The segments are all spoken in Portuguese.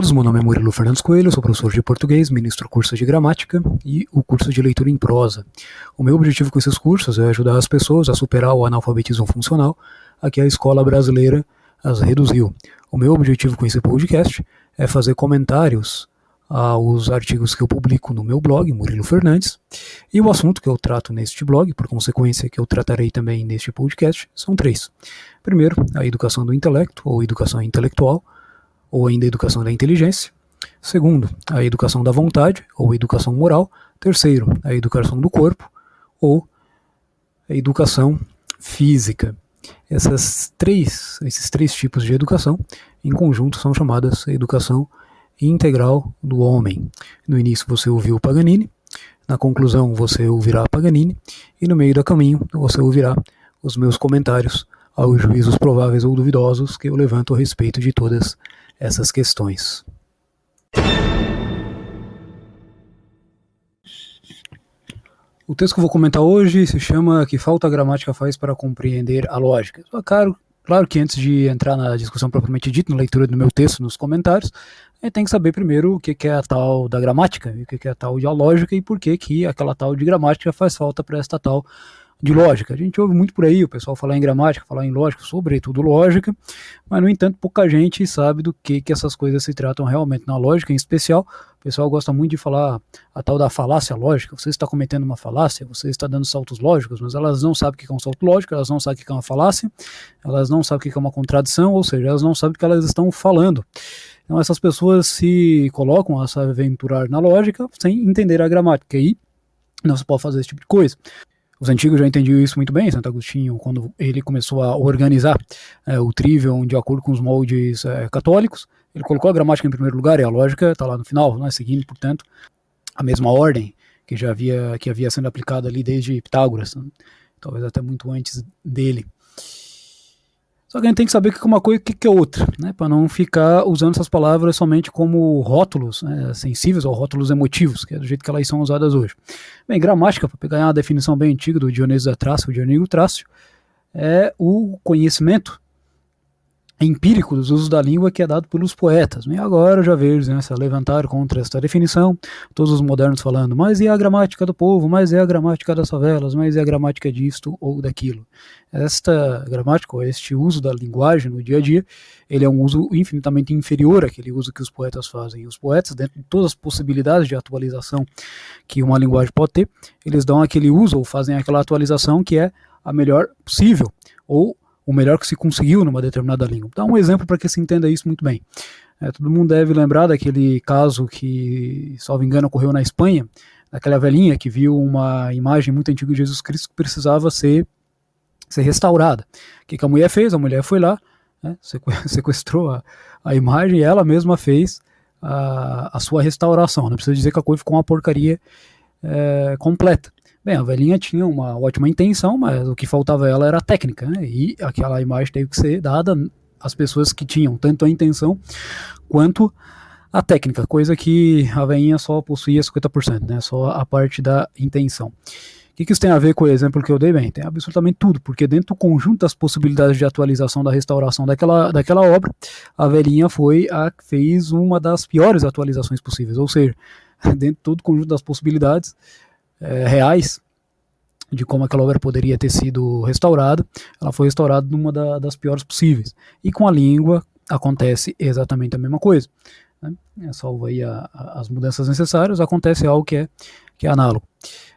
todos, meu nome é Murilo Fernandes Coelho, sou professor de português, ministro curso de gramática e o curso de leitura em prosa. O meu objetivo com esses cursos é ajudar as pessoas a superar o analfabetismo funcional a que a escola brasileira as reduziu. O meu objetivo com esse podcast é fazer comentários aos artigos que eu publico no meu blog, Murilo Fernandes, e o assunto que eu trato neste blog, por consequência que eu tratarei também neste podcast, são três. Primeiro, a educação do intelecto, ou educação intelectual, ou ainda educação da inteligência. Segundo, a educação da vontade, ou educação moral. Terceiro, a educação do corpo, ou a educação física. Essas três, esses três tipos de educação, em conjunto, são chamadas educação integral do homem. No início você ouviu Paganini, na conclusão você ouvirá Paganini, e no meio do caminho você ouvirá os meus comentários aos juízos prováveis ou duvidosos que eu levanto a respeito de todas essas questões. O texto que eu vou comentar hoje se chama Que falta a gramática faz para compreender a lógica. Claro, claro que antes de entrar na discussão propriamente dita, na leitura do meu texto, nos comentários, a gente tem que saber primeiro o que é a tal da gramática, o que é a tal de lógica e por que, que aquela tal de gramática faz falta para esta tal de lógica. A gente ouve muito por aí o pessoal falar em gramática, falar em lógica, sobretudo lógica, mas no entanto pouca gente sabe do que, que essas coisas se tratam realmente na lógica, em especial o pessoal gosta muito de falar a tal da falácia lógica, você está cometendo uma falácia, você está dando saltos lógicos, mas elas não sabem o que é um salto lógico, elas não sabem o que é uma falácia, elas não sabem o que é uma contradição, ou seja, elas não sabem o que elas estão falando. Então essas pessoas se colocam a se aventurar na lógica sem entender a gramática, e não se pode fazer esse tipo de coisa. Os antigos já entendiam isso muito bem, Santo Agostinho, quando ele começou a organizar é, o trivium de acordo com os moldes é, católicos, ele colocou a gramática em primeiro lugar e a lógica está lá no final, né, seguindo, portanto, a mesma ordem que já havia, que havia sendo aplicada ali desde Pitágoras, né, talvez até muito antes dele. Só que a gente tem que saber o que é uma coisa e o que é outra, né? Para não ficar usando essas palavras somente como rótulos né, sensíveis ou rótulos emotivos, que é do jeito que elas são usadas hoje. Bem, gramática, para pegar uma definição bem antiga do Dionísio da Trácio, o Dionísio Trácio, é o conhecimento empírico dos usos da língua que é dado pelos poetas. E agora já vejo né, se levantar contra esta definição, todos os modernos falando, mas e a gramática do povo, mas é a gramática das favelas, mas é a gramática disto ou daquilo. Esta gramática, ou este uso da linguagem no dia a dia, ele é um uso infinitamente inferior àquele uso que os poetas fazem. Os poetas, dentro de todas as possibilidades de atualização que uma linguagem pode ter, eles dão aquele uso ou fazem aquela atualização que é a melhor possível, ou o melhor que se conseguiu numa determinada língua. Dá um exemplo para que se entenda isso muito bem. É, todo mundo deve lembrar daquele caso que, salvo engano, ocorreu na Espanha, daquela velhinha que viu uma imagem muito antiga de Jesus Cristo que precisava ser, ser restaurada. O que, que a mulher fez? A mulher foi lá, né, sequestrou a, a imagem e ela mesma fez a, a sua restauração. Não precisa dizer que a coisa ficou uma porcaria é, completa. Bem, a velhinha tinha uma ótima intenção, mas o que faltava ela era a técnica, né? E aquela imagem teve que ser dada às pessoas que tinham tanto a intenção quanto a técnica, coisa que a velhinha só possuía 50%, né? Só a parte da intenção. O que, que isso tem a ver com o exemplo que eu dei? Bem, tem absolutamente tudo, porque dentro do conjunto das possibilidades de atualização da restauração daquela, daquela obra, a velhinha foi a que fez uma das piores atualizações possíveis, ou seja, dentro de todo o conjunto das possibilidades, é, reais de como aquela obra poderia ter sido restaurada, ela foi restaurada numa da, das piores possíveis. E com a língua acontece exatamente a mesma coisa. Né? É, salvo aí a, a, as mudanças necessárias, acontece algo que é, que é análogo.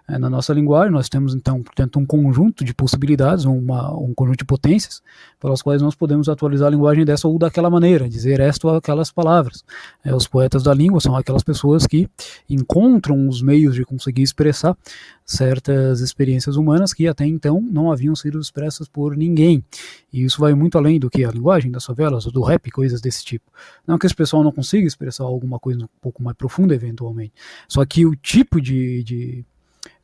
É, na nossa linguagem, nós temos então, portanto, um conjunto de possibilidades, uma, um conjunto de potências, pelas quais nós podemos atualizar a linguagem dessa ou daquela maneira, dizer esta ou aquelas palavras. É, os poetas da língua são aquelas pessoas que encontram os meios de conseguir expressar certas experiências humanas que até então não haviam sido expressas por ninguém. E isso vai muito além do que a linguagem das favelas, do rap, coisas desse tipo. Não que esse pessoal não consiga expressar alguma coisa um pouco mais profunda, eventualmente. Só que o tipo de, de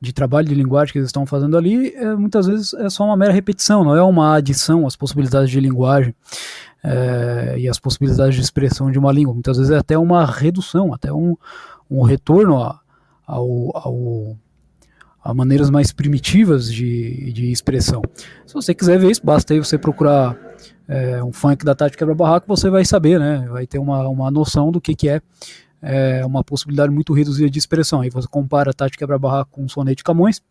de trabalho de linguagem que eles estão fazendo ali, é, muitas vezes é só uma mera repetição, não é uma adição às possibilidades de linguagem é, e às possibilidades de expressão de uma língua. Muitas vezes é até uma redução, até um, um retorno a, ao, ao, a maneiras mais primitivas de, de expressão. Se você quiser ver isso, basta aí você procurar é, um funk da Tati Quebra-Barraco, você vai saber, né? Vai ter uma, uma noção do que, que é, é uma possibilidade muito reduzida de expressão. Aí você compara a Tati Quebra-Barraco com o Sonete Camões,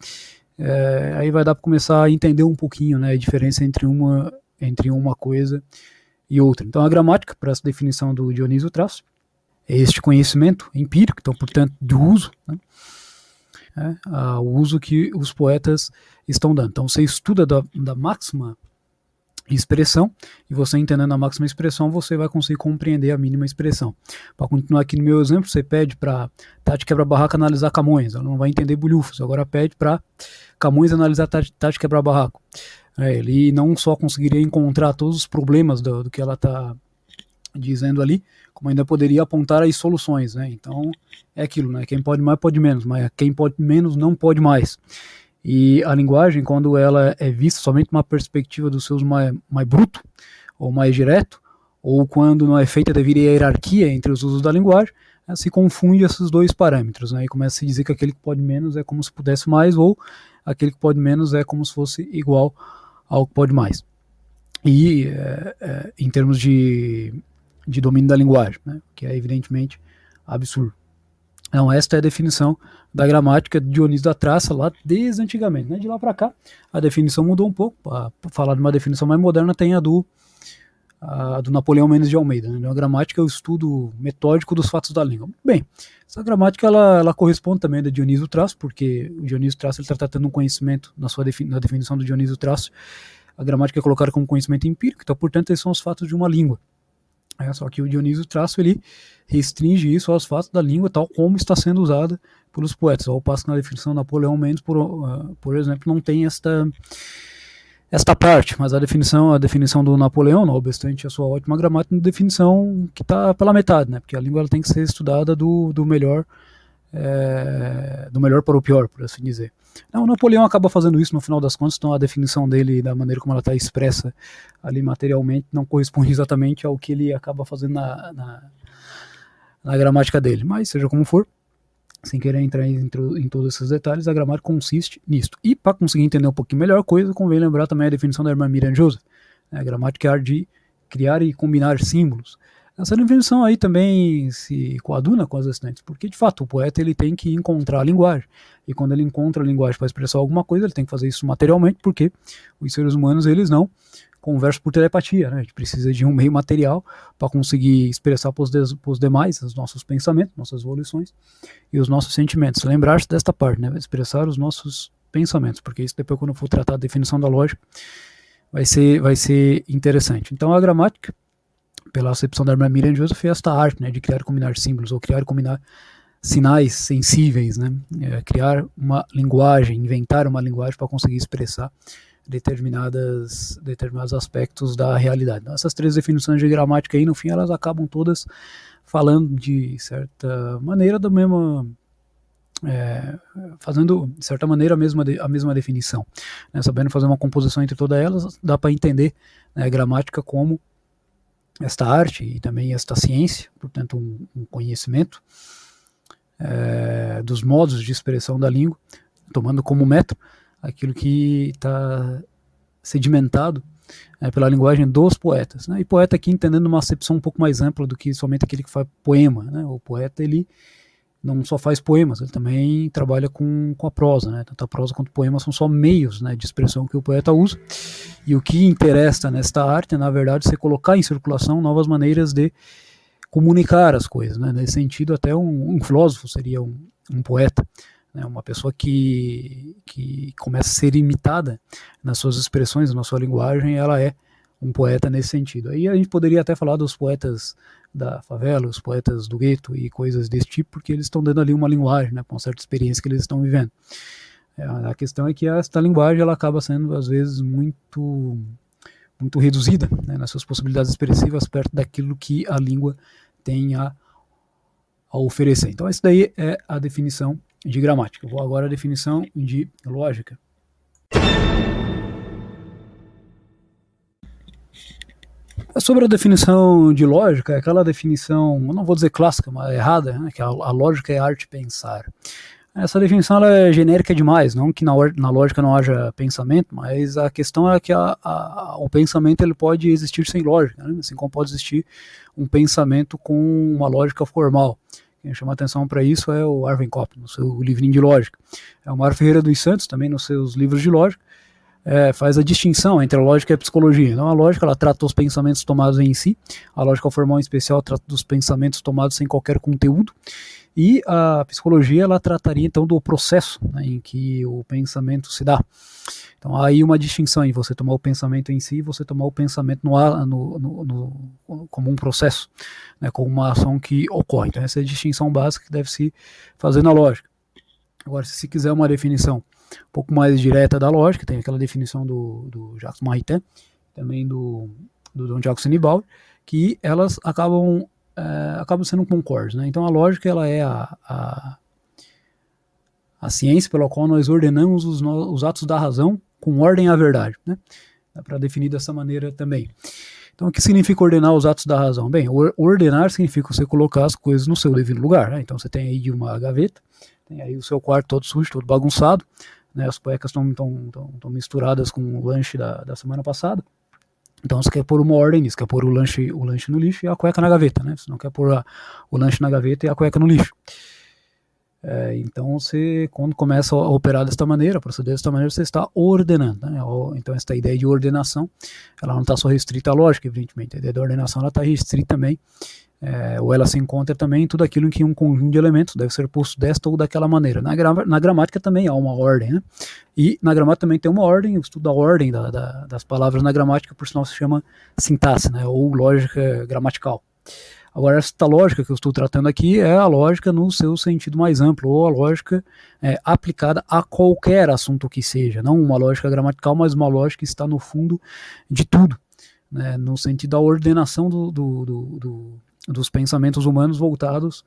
é, aí vai dar para começar a entender um pouquinho né, a diferença entre uma, entre uma coisa e outra. Então a gramática, para essa definição do Dionísio Traço, é este conhecimento empírico, então, portanto, de uso, né, é, o uso que os poetas estão dando. Então você estuda da, da máxima expressão, e você entendendo a máxima expressão, você vai conseguir compreender a mínima expressão. Para continuar aqui no meu exemplo, você pede para Tati Quebra-Barraco analisar Camões, ela não vai entender bulhufos, agora pede para Camões analisar Tati, Tati Quebra-Barraco. É, ele não só conseguiria encontrar todos os problemas do, do que ela está dizendo ali, como ainda poderia apontar as soluções, né? Então é aquilo, né? Quem pode mais pode menos, mas quem pode menos não pode mais. E a linguagem, quando ela é vista somente uma perspectiva dos seus mais, mais bruto ou mais direto, ou quando não é feita devido à hierarquia entre os usos da linguagem, se confunde esses dois parâmetros, né? E começa a se dizer que aquele que pode menos é como se pudesse mais, ou aquele que pode menos é como se fosse igual ao que pode mais. E é, é, em termos de de domínio da linguagem, né, que é evidentemente absurdo. Então, esta é a definição da gramática de Dionísio da Traça lá desde antigamente. Né? De lá para cá, a definição mudou um pouco. Para falar de uma definição mais moderna, tem a do, a do Napoleão Mendes de Almeida. Né? A gramática é o estudo metódico dos fatos da língua. Bem, essa gramática ela, ela corresponde também da Dionísio Traço, porque o Dionísio Traço está tratando um conhecimento na sua defini na definição do Dionísio Traço. A gramática é colocada como conhecimento empírico, então, portanto, esses são os fatos de uma língua. É, só que o Dionísio Traço ele restringe isso aos fatos da língua tal como está sendo usada pelos poetas. Ao passo que na definição de Napoleão Mendes, por, uh, por exemplo, não tem esta esta parte, mas a definição a definição do Napoleão, não obstante a sua ótima gramática, é definição que está pela metade, né? Porque a língua ela tem que ser estudada do, do melhor é, do melhor para o pior, por assim dizer. Não, o Napoleão acaba fazendo isso no final das contas, então a definição dele, da maneira como ela está expressa ali materialmente, não corresponde exatamente ao que ele acaba fazendo na, na, na gramática dele. Mas, seja como for, sem querer entrar em, em, todos esses detalhes, a gramática consiste nisto. E para conseguir entender um pouquinho melhor a coisa, convém lembrar também a definição da irmã Miriam Joseph. Né? A gramática é a arte de criar e combinar símbolos. Essa definição aí também se coaduna com as restantes, porque de fato o poeta ele tem que encontrar a linguagem. E quando ele encontra a linguagem para expressar alguma coisa, ele tem que fazer isso materialmente, porque os seres humanos eles não conversam por telepatia, né? A gente precisa de um meio material para conseguir expressar para os demais os nossos pensamentos, nossas evoluções e os nossos sentimentos. Lembrar-se desta parte, né? Expressar os nossos pensamentos, porque isso depois quando for tratar a definição da lógica vai ser vai ser interessante. Então a gramática pela acepção da irmã Miriam Joseph, é esta arte né, de criar e combinar símbolos, ou criar e combinar sinais sensíveis, né, é, criar uma linguagem, inventar uma linguagem para conseguir expressar determinadas, determinados aspectos da realidade. Então, essas três definições de gramática aí, no fim, elas acabam todas falando de certa maneira da mesma é, fazendo de certa maneira a mesma, a mesma definição, né, sabendo fazer uma composição entre todas elas, dá para entender né, a gramática como esta arte e também esta ciência, portanto, um, um conhecimento é, dos modos de expressão da língua, tomando como método aquilo que está sedimentado é, pela linguagem dos poetas. Né? E poeta aqui entendendo uma acepção um pouco mais ampla do que somente aquele que faz poema. Né? O poeta ele não só faz poemas, ele também trabalha com, com a prosa, né? Tanto a prosa quanto o poema são só meios né, de expressão que o poeta usa. E o que interessa nesta arte é, na verdade, você colocar em circulação novas maneiras de comunicar as coisas. Né? Nesse sentido, até um, um filósofo seria um, um poeta. Né? Uma pessoa que, que começa a ser imitada nas suas expressões, na sua linguagem, ela é um poeta nesse sentido. Aí a gente poderia até falar dos poetas da favela, os poetas do gueto e coisas desse tipo, porque eles estão dando ali uma linguagem, né, com uma certa experiência que eles estão vivendo. É, a questão é que esta linguagem ela acaba sendo às vezes muito muito reduzida né, nas suas possibilidades expressivas perto daquilo que a língua tem a, a oferecer. Então essa daí é a definição de gramática. Vou agora à definição de lógica. Sobre a definição de lógica, aquela definição, não vou dizer clássica, mas errada, né, que a, a lógica é a arte pensar. Essa definição é genérica demais, não que na, na, lógica não haja pensamento, mas a questão é que a, a, o pensamento ele pode existir sem lógica, né? assim como pode existir um pensamento com uma lógica formal. Quem chama atenção para isso é o Arvin Kopp, no seu livrinho de lógica. É o Mário Ferreira dos Santos, também nos seus livros de lógica, é, faz a distinção entre a lógica e a psicologia. Então, a lógica ela trata os pensamentos tomados em si, a lógica formal em especial trata dos pensamentos tomados sem qualquer conteúdo, e a psicologia ela trataria então do processo né, em que o pensamento se dá. Então aí uma distinção em você tomar o pensamento em si e você tomar o pensamento no, no, no, no, como um processo, né, como uma ação que ocorre. Então essa é a distinção básica que deve se fazer na lógica. Agora, se quiser uma definição um pouco mais direta da lógica, tem aquela definição do, do Jacques Maritain, também do, do Don Jacques Nibal, que elas acabam uh, acabam sendo concordes. Né? Então a lógica ela é a, a, a ciência pela qual nós ordenamos os, os, atos da razão com ordem à verdade. Né? Dá para definir dessa maneira também. Então o que significa ordenar os atos da razão? Bem, ordenar significa você colocar as coisas no seu devido lugar. Né? Então você tem aí uma gaveta, tem aí o seu quarto todo sujo, todo bagunçado, né? as cuecas estão misturadas com o lanche da, da semana passada. Então você quer pôr uma ordem nisso, quer pôr o lanche, o lanche no lixo e a cueca na gaveta, né? Você não quer pôr a, o lanche na gaveta e a cueca no lixo. É, então você, quando começa a operar desta maneira, proceder desta maneira, você está ordenando. Né? Então essa ideia de ordenação, ela não está só restrita à lógica, evidentemente. A ideia da ordenação ela está restrita também é, ou ela se encontra também em tudo aquilo em que um conjunto de elementos deve ser posto desta ou daquela maneira. Na, gra na gramática também há uma ordem, né? E na gramática também tem uma ordem, o estudo da ordem da, da, das palavras na gramática, por sinal, se chama sintaxe, né? Ou lógica gramatical. Agora, esta lógica que eu estou tratando aqui é a lógica no seu sentido mais amplo, ou a lógica é, aplicada a qualquer assunto que seja. Não uma lógica gramatical, mas uma lógica que está no fundo de tudo, né? no sentido da ordenação do, do, do, do dos pensamentos humanos voltados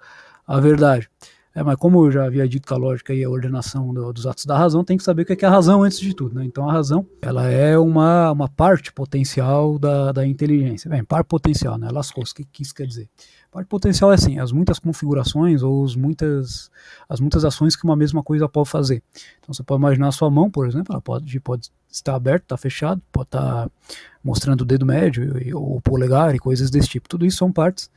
à verdade. É, mas como eu já havia dito que a lógica e a ordenação do, dos atos da razão, tem que saber o que é, é a razão antes de tudo. Né? Então a razão ela é uma, uma parte potencial da, da inteligência. Bem, parte potencial, né? Lascou, o que, que isso quer dizer? Parte potencial é assim, as muitas configurações ou as muitas, as muitas ações que uma mesma coisa pode fazer. Então você pode imaginar a sua mão, por exemplo, ela pode, pode estar aberta, estar fechada, pode estar mostrando o dedo médio ou o polegar e coisas desse tipo. Tudo isso são partes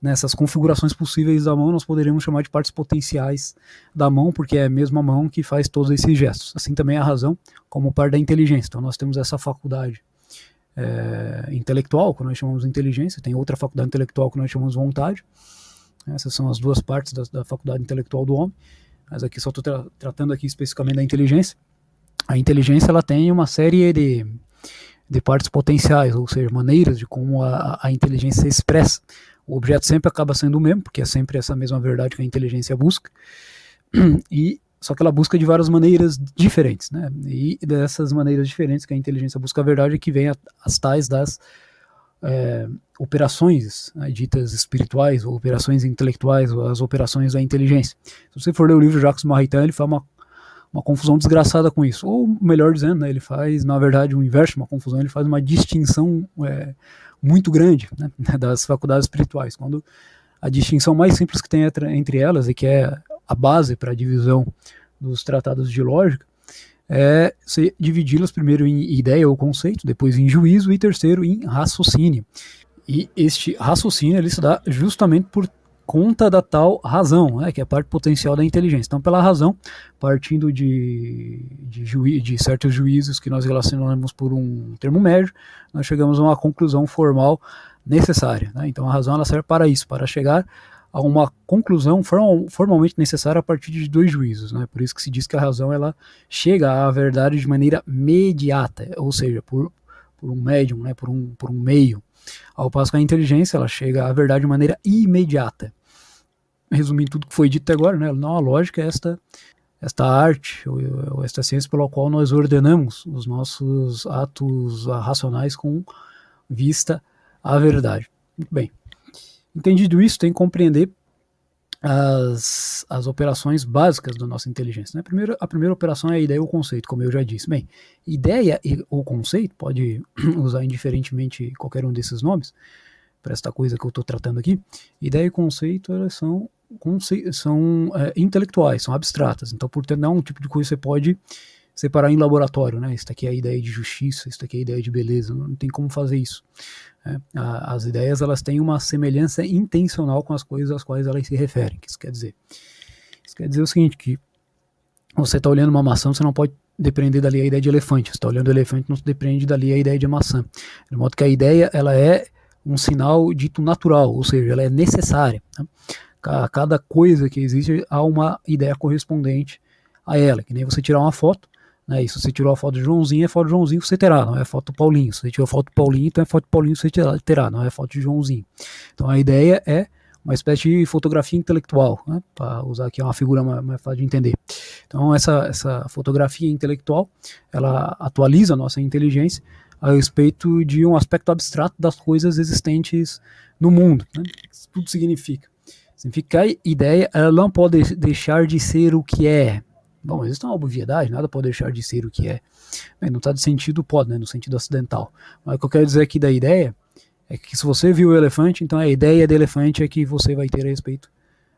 nessas configurações possíveis da mão, nós poderíamos chamar de partes potenciais da mão, porque é a mesma mão que faz todos esses gestos. Assim também é a razão, como parte da inteligência. Então nós temos essa faculdade é, intelectual, que nós chamamos de inteligência, tem outra faculdade intelectual que nós chamamos de vontade. Essas são as duas partes da, da faculdade intelectual do homem. Mas aqui só estou tra tratando aqui especificamente da inteligência. A inteligência ela tem uma série de, de partes potenciais, ou seja, maneiras de como a, a inteligência se expressa o objeto sempre acaba sendo o mesmo, porque é sempre essa mesma verdade que a inteligência busca, e só que ela busca de várias maneiras diferentes, né? E dessas maneiras diferentes que a inteligência busca a verdade é que vem a, as tais das é, operações né, ditas espirituais ou operações intelectuais ou as operações da inteligência. Se você for ler o livro de Jacques Maritain, ele faz uma, uma confusão desgraçada com isso. Ou melhor dizendo, né, ele faz, na verdade, o inverso, uma confusão, ele faz uma distinção é, muito grande né, das faculdades espirituais, quando a distinção mais simples que tem entre elas, e que é a base para a divisão dos tratados de lógica, é dividi-las primeiro em ideia ou conceito, depois em juízo e terceiro em raciocínio. E este raciocínio ele se dá justamente por conta da tal razão, né, que é a parte potencial da inteligência. Então, pela razão, partindo de, de, juí de certos juízos que nós relacionamos por um termo médio, nós chegamos a uma conclusão formal necessária. Né? Então, a razão ela serve para isso, para chegar a uma conclusão formal, formalmente necessária a partir de dois juízos. Né? Por isso que se diz que a razão ela chega à verdade de maneira mediata, ou seja, por, por um médium, né? por, um, por um meio. Ao passo que a inteligência ela chega à verdade de maneira imediata. Resumindo tudo que foi dito até agora, né? não a lógica esta, esta arte, ou, ou esta ciência pela qual nós ordenamos os nossos atos racionais com vista à verdade. Muito bem. Entendido isso, tem que compreender as, as operações básicas da nossa inteligência. Né? Primeiro, a primeira operação é a ideia ou conceito, como eu já disse. Bem, ideia ou conceito, pode usar indiferentemente qualquer um desses nomes, para esta coisa que eu estou tratando aqui, ideia e conceito elas são, são é, intelectuais, são abstratas. Então, não é um tipo de coisa você pode separar em laboratório, né? Isso aqui é a ideia de justiça, isso aqui é a ideia de beleza, não tem como fazer isso. Né? As ideias elas têm uma semelhança intencional com as coisas às quais elas se referem. Que isso quer dizer? Isso quer dizer o seguinte, que você está olhando uma maçã, você não pode depender dali a ideia de elefante. Você está olhando o elefante, não depende dali a ideia de maçã. De modo que a ideia ela é um sinal dito natural, ou seja, ela é necessária. Né? Cada coisa que existe há uma ideia correspondente a ela, que nem você tirar uma foto, né? E se você tirou a foto de Joãozinho, é foto de Joãozinho que você terá, não é foto do Paulinho. Se você tirou a foto do Paulinho, então é foto do Paulinho que você terá, não é foto de Joãozinho. Então a ideia é uma espécie de fotografia intelectual, né? para usar aqui uma figura mais, mais, fácil de entender. Então essa, essa fotografia intelectual, ela atualiza a nossa inteligência a respeito de um aspecto abstrato das coisas existentes no mundo. Né? Isso tudo significa. Significa que a ideia ela não pode deixar de ser o que é, Bom, existe uma obviedade, nada pode deixar de ser o que é. Bem, não está de sentido, pode, né, no sentido acidental. Mas o que eu quero dizer aqui da ideia é que se você viu o elefante, então a ideia do elefante é que você vai ter a respeito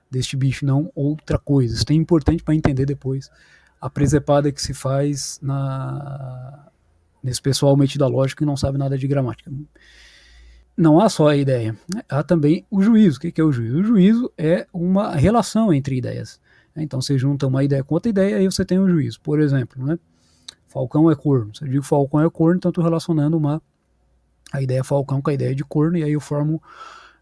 deste bicho, não outra coisa. Isso é importante para entender depois a presepada que se faz na nesse pessoal metido a lógica e não sabe nada de gramática. Não há só a ideia, né? há também o juízo. O que é o juízo? O juízo é uma relação entre ideias. Então você junta uma ideia com outra ideia e você tem um juízo. Por exemplo, né? Falcão é corno. Se eu digo Falcão é corno, então estou relacionando uma, a ideia Falcão com a ideia de corno e aí eu formo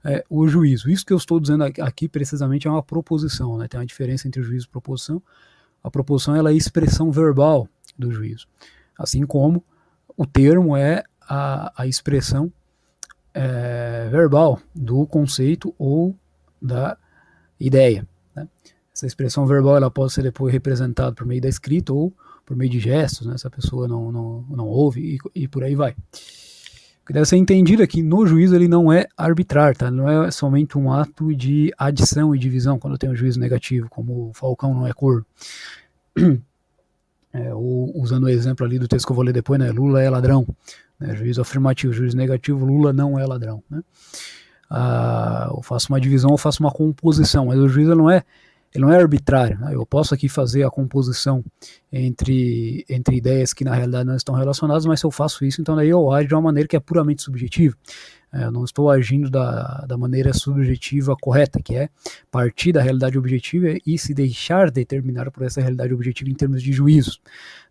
é, o juízo. Isso que eu estou dizendo aqui precisamente é uma proposição. Né? Tem uma diferença entre juízo e proposição. A proposição ela é a expressão verbal do juízo. Assim como o termo é a, a expressão é, verbal do conceito ou da ideia. Né? Essa expressão verbal ela pode ser depois representada por meio da escrita ou por meio de gestos, né, se a pessoa não, não, não ouve e, e por aí vai. O que deve ser entendido é que no juízo ele não é arbitrar, tá? não é somente um ato de adição e divisão quando tem um juízo negativo, como o Falcão não é cor. É, ou, usando o exemplo ali do texto que eu vou ler depois, né? Lula é ladrão. Né? Juízo afirmativo, juízo negativo, Lula não é ladrão. Né? Ah, eu faço uma divisão, eu faço uma composição, mas o juízo não é ele não é arbitrário. Né? Eu posso aqui fazer a composição entre, entre ideias que na realidade não estão relacionadas, mas se eu faço isso, então daí eu ajo de uma maneira que é puramente subjetiva. É, eu não estou agindo da, da maneira subjetiva correta, que é partir da realidade objetiva e se deixar determinar por essa realidade objetiva em termos de juízos.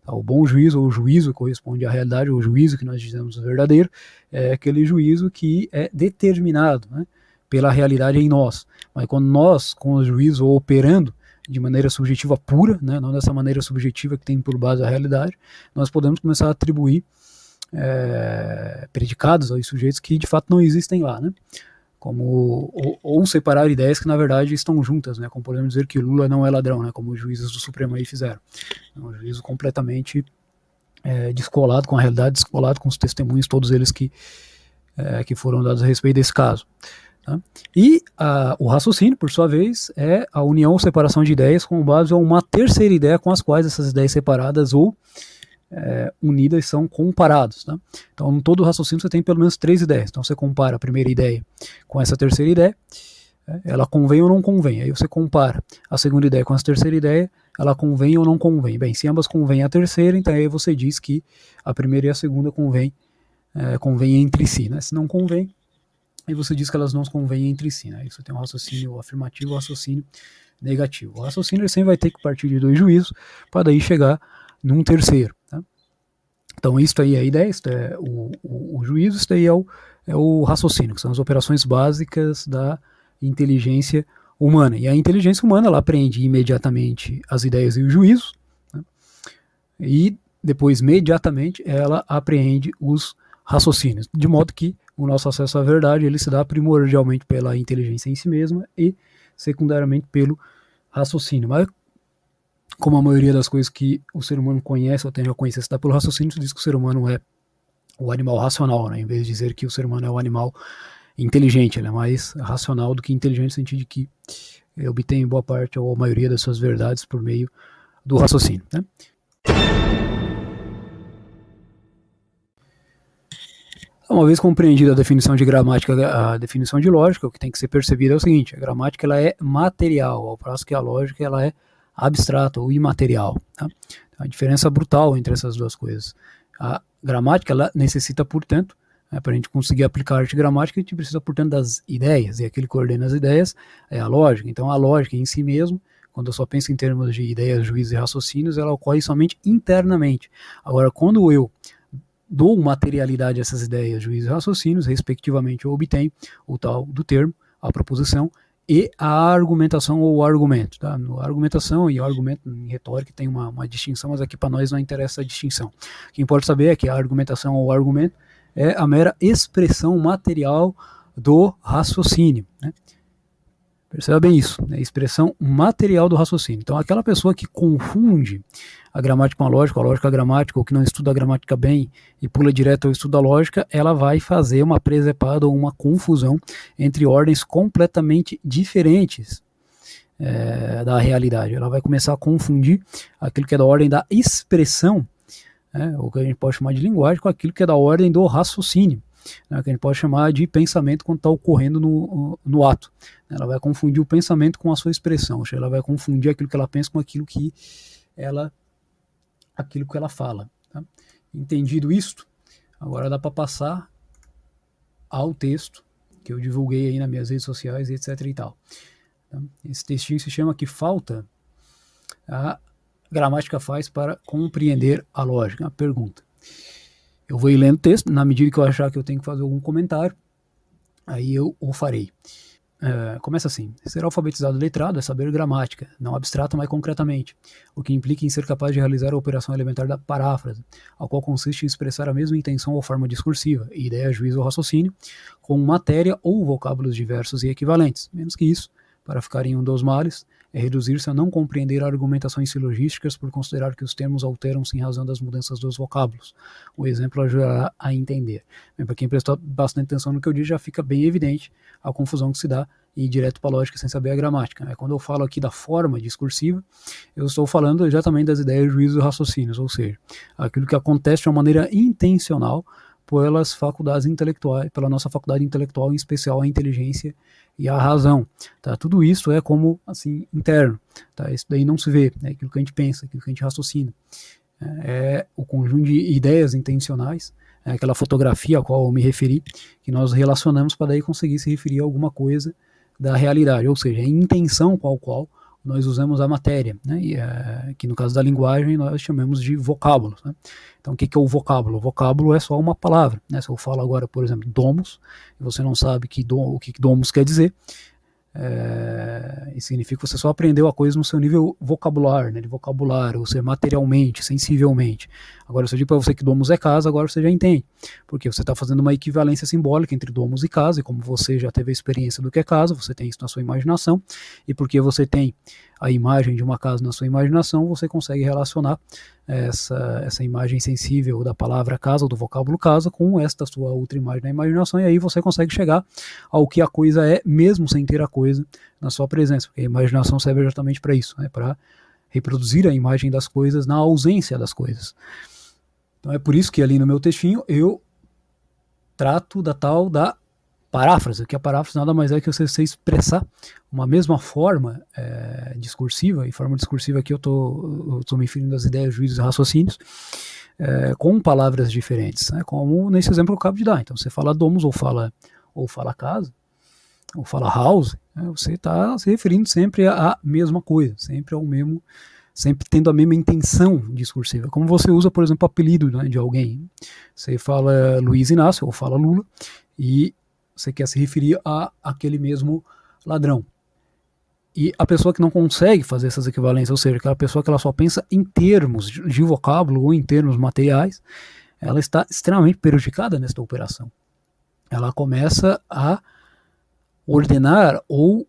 Tá? O bom juízo, ou o juízo corresponde à realidade, ou o juízo que nós dizemos verdadeiro, é aquele juízo que é determinado. Né? Pela realidade em nós. Mas quando nós, com o juízo operando de maneira subjetiva pura, né, não dessa maneira subjetiva que tem por base a realidade, nós podemos começar a atribuir é, predicados aos sujeitos que de fato não existem lá, né? Como, ou, ou, separar ideias que na verdade estão juntas, né? Como podemos dizer que Lula não é ladrão, né? Como os juízes do Supremo aí fizeram. É um juízo completamente é, descolado com a realidade, descolado com os testemunhos, todos eles que, é, que foram dados a respeito desse caso. Tá? E a, o raciocínio, por sua vez, é a união ou separação de ideias com base em uma terceira ideia com as quais essas ideias separadas ou é, unidas são comparados. Tá? Então, em todo raciocínio você tem pelo menos três ideias. Então, você compara a primeira ideia com essa terceira ideia, é, ela convém ou não convém. Aí você compara a segunda ideia com essa terceira ideia, ela convém ou não convém. Bem, se ambas convêm a terceira, então aí você diz que a primeira e a segunda convém, é, convém entre si. Né? Se não convém, e você diz que elas não convêm entre si. Né? Isso tem um raciocínio afirmativo um raciocínio negativo. O raciocínio sempre vai ter que partir de dois juízos para daí chegar num terceiro. Tá? Então, isso aí é a ideia, isso é o, o, o juízo, isso aí é o, é o raciocínio, que são as operações básicas da inteligência humana. E a inteligência humana ela aprende imediatamente as ideias e os juízos, né? e depois, imediatamente, ela apreende os raciocínios, de modo que o nosso acesso à verdade ele se dá primordialmente pela inteligência em si mesma e secundariamente pelo raciocínio. Mas como a maioria das coisas que o ser humano conhece ou tem a conhecer se dá pelo raciocínio, se diz que o ser humano é o animal racional, né? em vez de dizer que o ser humano é o animal inteligente, ele é mais racional do que inteligente no sentido de que obtém boa parte ou a maioria das suas verdades por meio do raciocínio. Né? Uma vez compreendida a definição de gramática, a definição de lógica, o que tem que ser percebido é o seguinte: a gramática ela é material, ao passo que a lógica ela é abstrata ou imaterial. Tá? A diferença brutal entre essas duas coisas. A gramática ela necessita, portanto, né, para a gente conseguir aplicar a arte gramática, a gente precisa, portanto, das ideias, e aquele que coordena as ideias é a lógica. Então, a lógica em si mesmo, quando eu só penso em termos de ideias, juízes e raciocínios, ela ocorre somente internamente. Agora, quando eu dou materialidade a essas ideias, juízes e raciocínios, respectivamente, eu obtenho o tal do termo, a proposição, e a argumentação ou argumento. Tá? No argumentação e argumento em retórica tem uma, uma distinção, mas aqui para nós não interessa a distinção. O que importa saber é que a argumentação ou argumento é a mera expressão material do raciocínio. Né? Perceba bem isso, né? expressão material do raciocínio. Então, aquela pessoa que confunde a gramática com a lógica, a lógica com a gramática, ou que não estuda a gramática bem e pula direto ao estudo da lógica, ela vai fazer uma presepada ou uma confusão entre ordens completamente diferentes é, da realidade. Ela vai começar a confundir aquilo que é da ordem da expressão, né, ou que a gente pode chamar de linguagem, com aquilo que é da ordem do raciocínio né, que a gente pode chamar de pensamento quando está ocorrendo no, no ato. Ela vai confundir o pensamento com a sua expressão, ou seja, ela vai confundir aquilo que ela pensa com aquilo que ela, aquilo que ela fala. Tá? Entendido isto, agora dá para passar ao texto que eu divulguei aí nas minhas redes sociais, etc e tal. Tá? Esse textinho se chama que falta a gramática faz para compreender a lógica. Uma pergunta. Eu vou ir lendo o texto, na medida que eu achar que eu tenho que fazer algum comentário, aí eu o farei. É, começa assim: ser alfabetizado letrado é saber gramática, não abstrata, mas concretamente, o que implica em ser capaz de realizar a operação elementar da paráfrase, a qual consiste em expressar a mesma intenção ou forma discursiva, ideia, juízo ou raciocínio, com matéria ou vocábulos diversos e equivalentes. Menos que isso, para ficar em um dos males, é reduzir-se a não compreender argumentações silogísticas por considerar que os termos alteram-se em razão das mudanças dos vocábulos. O exemplo ajudará a entender. Para quem prestou bastante atenção no que eu disse, já fica bem evidente a confusão que se dá e ir direto para a lógica sem saber a gramática. Né? Quando eu falo aqui da forma discursiva, eu estou falando exatamente das ideias, juízos e raciocínios, ou seja, aquilo que acontece de uma maneira intencional pelas faculdades intelectuais, pela nossa faculdade intelectual, em especial a inteligência e a razão. Tá? Tudo isso é como assim interno. Tá? Isso daí não se vê, é aquilo que a gente pensa, aquilo que a gente raciocina. É, é o conjunto de ideias intencionais, é aquela fotografia a qual eu me referi, que nós relacionamos para daí conseguir se referir a alguma coisa da realidade, ou seja, a intenção qual qual nós usamos a matéria, né? e, é, que no caso da linguagem nós chamamos de vocábulos. Né? Então, o que, que é o vocábulo? O vocábulo é só uma palavra. Né? Se eu falo agora, por exemplo, domus, e você não sabe que dom, o que, que domus quer dizer, é, isso significa que você só aprendeu a coisa no seu nível vocabular, né, de vocabulário, ou seja, materialmente, sensivelmente. Agora, se eu digo para você que domus é casa, agora você já entende. Porque você está fazendo uma equivalência simbólica entre domus e casa, e como você já teve a experiência do que é casa, você tem isso na sua imaginação, e porque você tem a imagem de uma casa na sua imaginação, você consegue relacionar essa, essa imagem sensível da palavra casa, ou do vocábulo casa, com esta sua outra imagem na imaginação, e aí você consegue chegar ao que a coisa é, mesmo sem ter a coisa na sua presença, porque a imaginação serve exatamente para isso, né, para reproduzir a imagem das coisas na ausência das coisas. Então é por isso que ali no meu textinho eu trato da tal da paráfrase, que a paráfrase nada mais é que você, você expressar uma mesma forma é, discursiva, e forma discursiva aqui eu estou me referindo às ideias, juízos e raciocínios, é, com palavras diferentes, né, como nesse exemplo que eu acabo de dar. Então você fala domus ou fala, ou fala casa, ou fala house, né, você está se referindo sempre à mesma coisa, sempre ao mesmo sempre tendo a mesma intenção discursiva. Como você usa, por exemplo, o apelido né, de alguém. Você fala Luiz Inácio ou fala Lula e você quer se referir a aquele mesmo ladrão. E a pessoa que não consegue fazer essas equivalências, ou seja, aquela pessoa que ela só pensa em termos de vocábulo ou em termos materiais, ela está extremamente prejudicada nesta operação. Ela começa a ordenar ou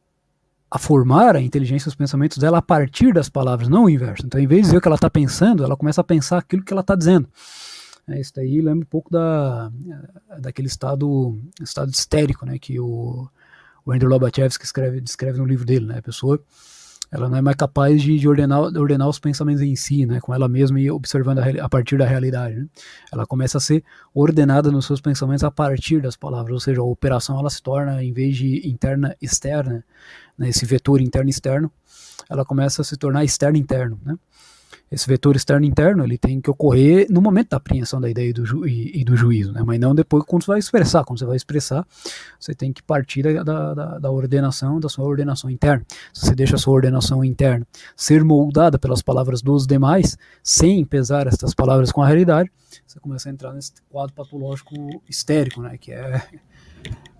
a formar a inteligência os pensamentos dela a partir das palavras, não o inverso. Então, em vez de dizer o que ela está pensando, ela começa a pensar aquilo que ela está dizendo. É, isso daí lembra um pouco da, daquele estado, estado histérico né, que o, o Andrew Lobachevsky escreve, descreve no livro dele. Né, a pessoa ela não é mais capaz de, de ordenar, ordenar os pensamentos em si, né, com ela mesma e observando a, a partir da realidade. Né? Ela começa a ser ordenada nos seus pensamentos a partir das palavras, ou seja, a operação ela se torna, em vez de interna externa, né, esse vetor interno externo, ela começa a se tornar externo interno. Né? Esse vetor externo interno ele tem que ocorrer no momento da apreensão da ideia e do, ju e, e do juízo, né? mas não depois quando você vai expressar. Quando você vai expressar, você tem que partir da, da, da, ordenação, da sua ordenação interna. Se você deixa a sua ordenação interna ser moldada pelas palavras dos demais, sem pesar essas palavras com a realidade, você começa a entrar nesse quadro patológico histérico, né? que, é,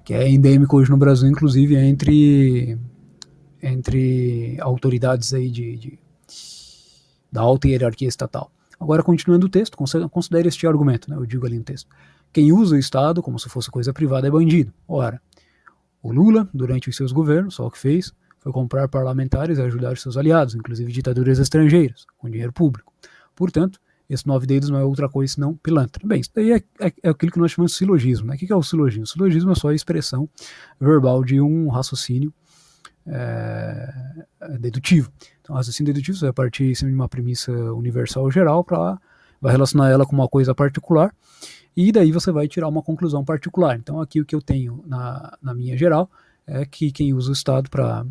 que é endêmico hoje no Brasil, inclusive entre, entre autoridades aí de, de da alta hierarquia estatal. Agora, continuando o texto, considere este argumento, né, eu digo ali no texto. Quem usa o Estado como se fosse coisa privada é bandido. Ora, o Lula, durante os seus governos, só o que fez foi comprar parlamentares e ajudar seus aliados, inclusive ditaduras estrangeiras, com dinheiro público. Portanto, esse nove dedos não é outra coisa senão pilantra. Bem, isso daí é, é, é aquilo que nós chamamos de silogismo. Né? O que é o silogismo? O silogismo é só a expressão verbal de um raciocínio é, dedutivo. Então, raciocínio dedutivo você vai partir de uma premissa universal geral para vai relacionar ela com uma coisa particular e daí você vai tirar uma conclusão particular. Então, aqui o que eu tenho na, na minha geral é que quem usa o Estado para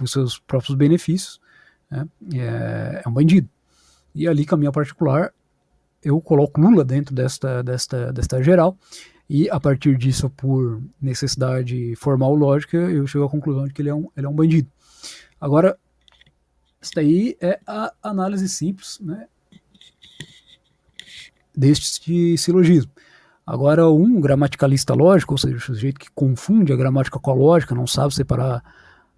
os seus próprios benefícios né, é, é um bandido. E ali, com a minha particular, eu coloco Lula dentro desta, desta, desta geral e a partir disso, por necessidade formal lógica, eu chego à conclusão de que ele é um, ele é um bandido. Agora, isso daí é a análise simples né, deste silogismo. Agora, um gramaticalista lógico, ou seja, o sujeito que confunde a gramática com a lógica, não sabe separar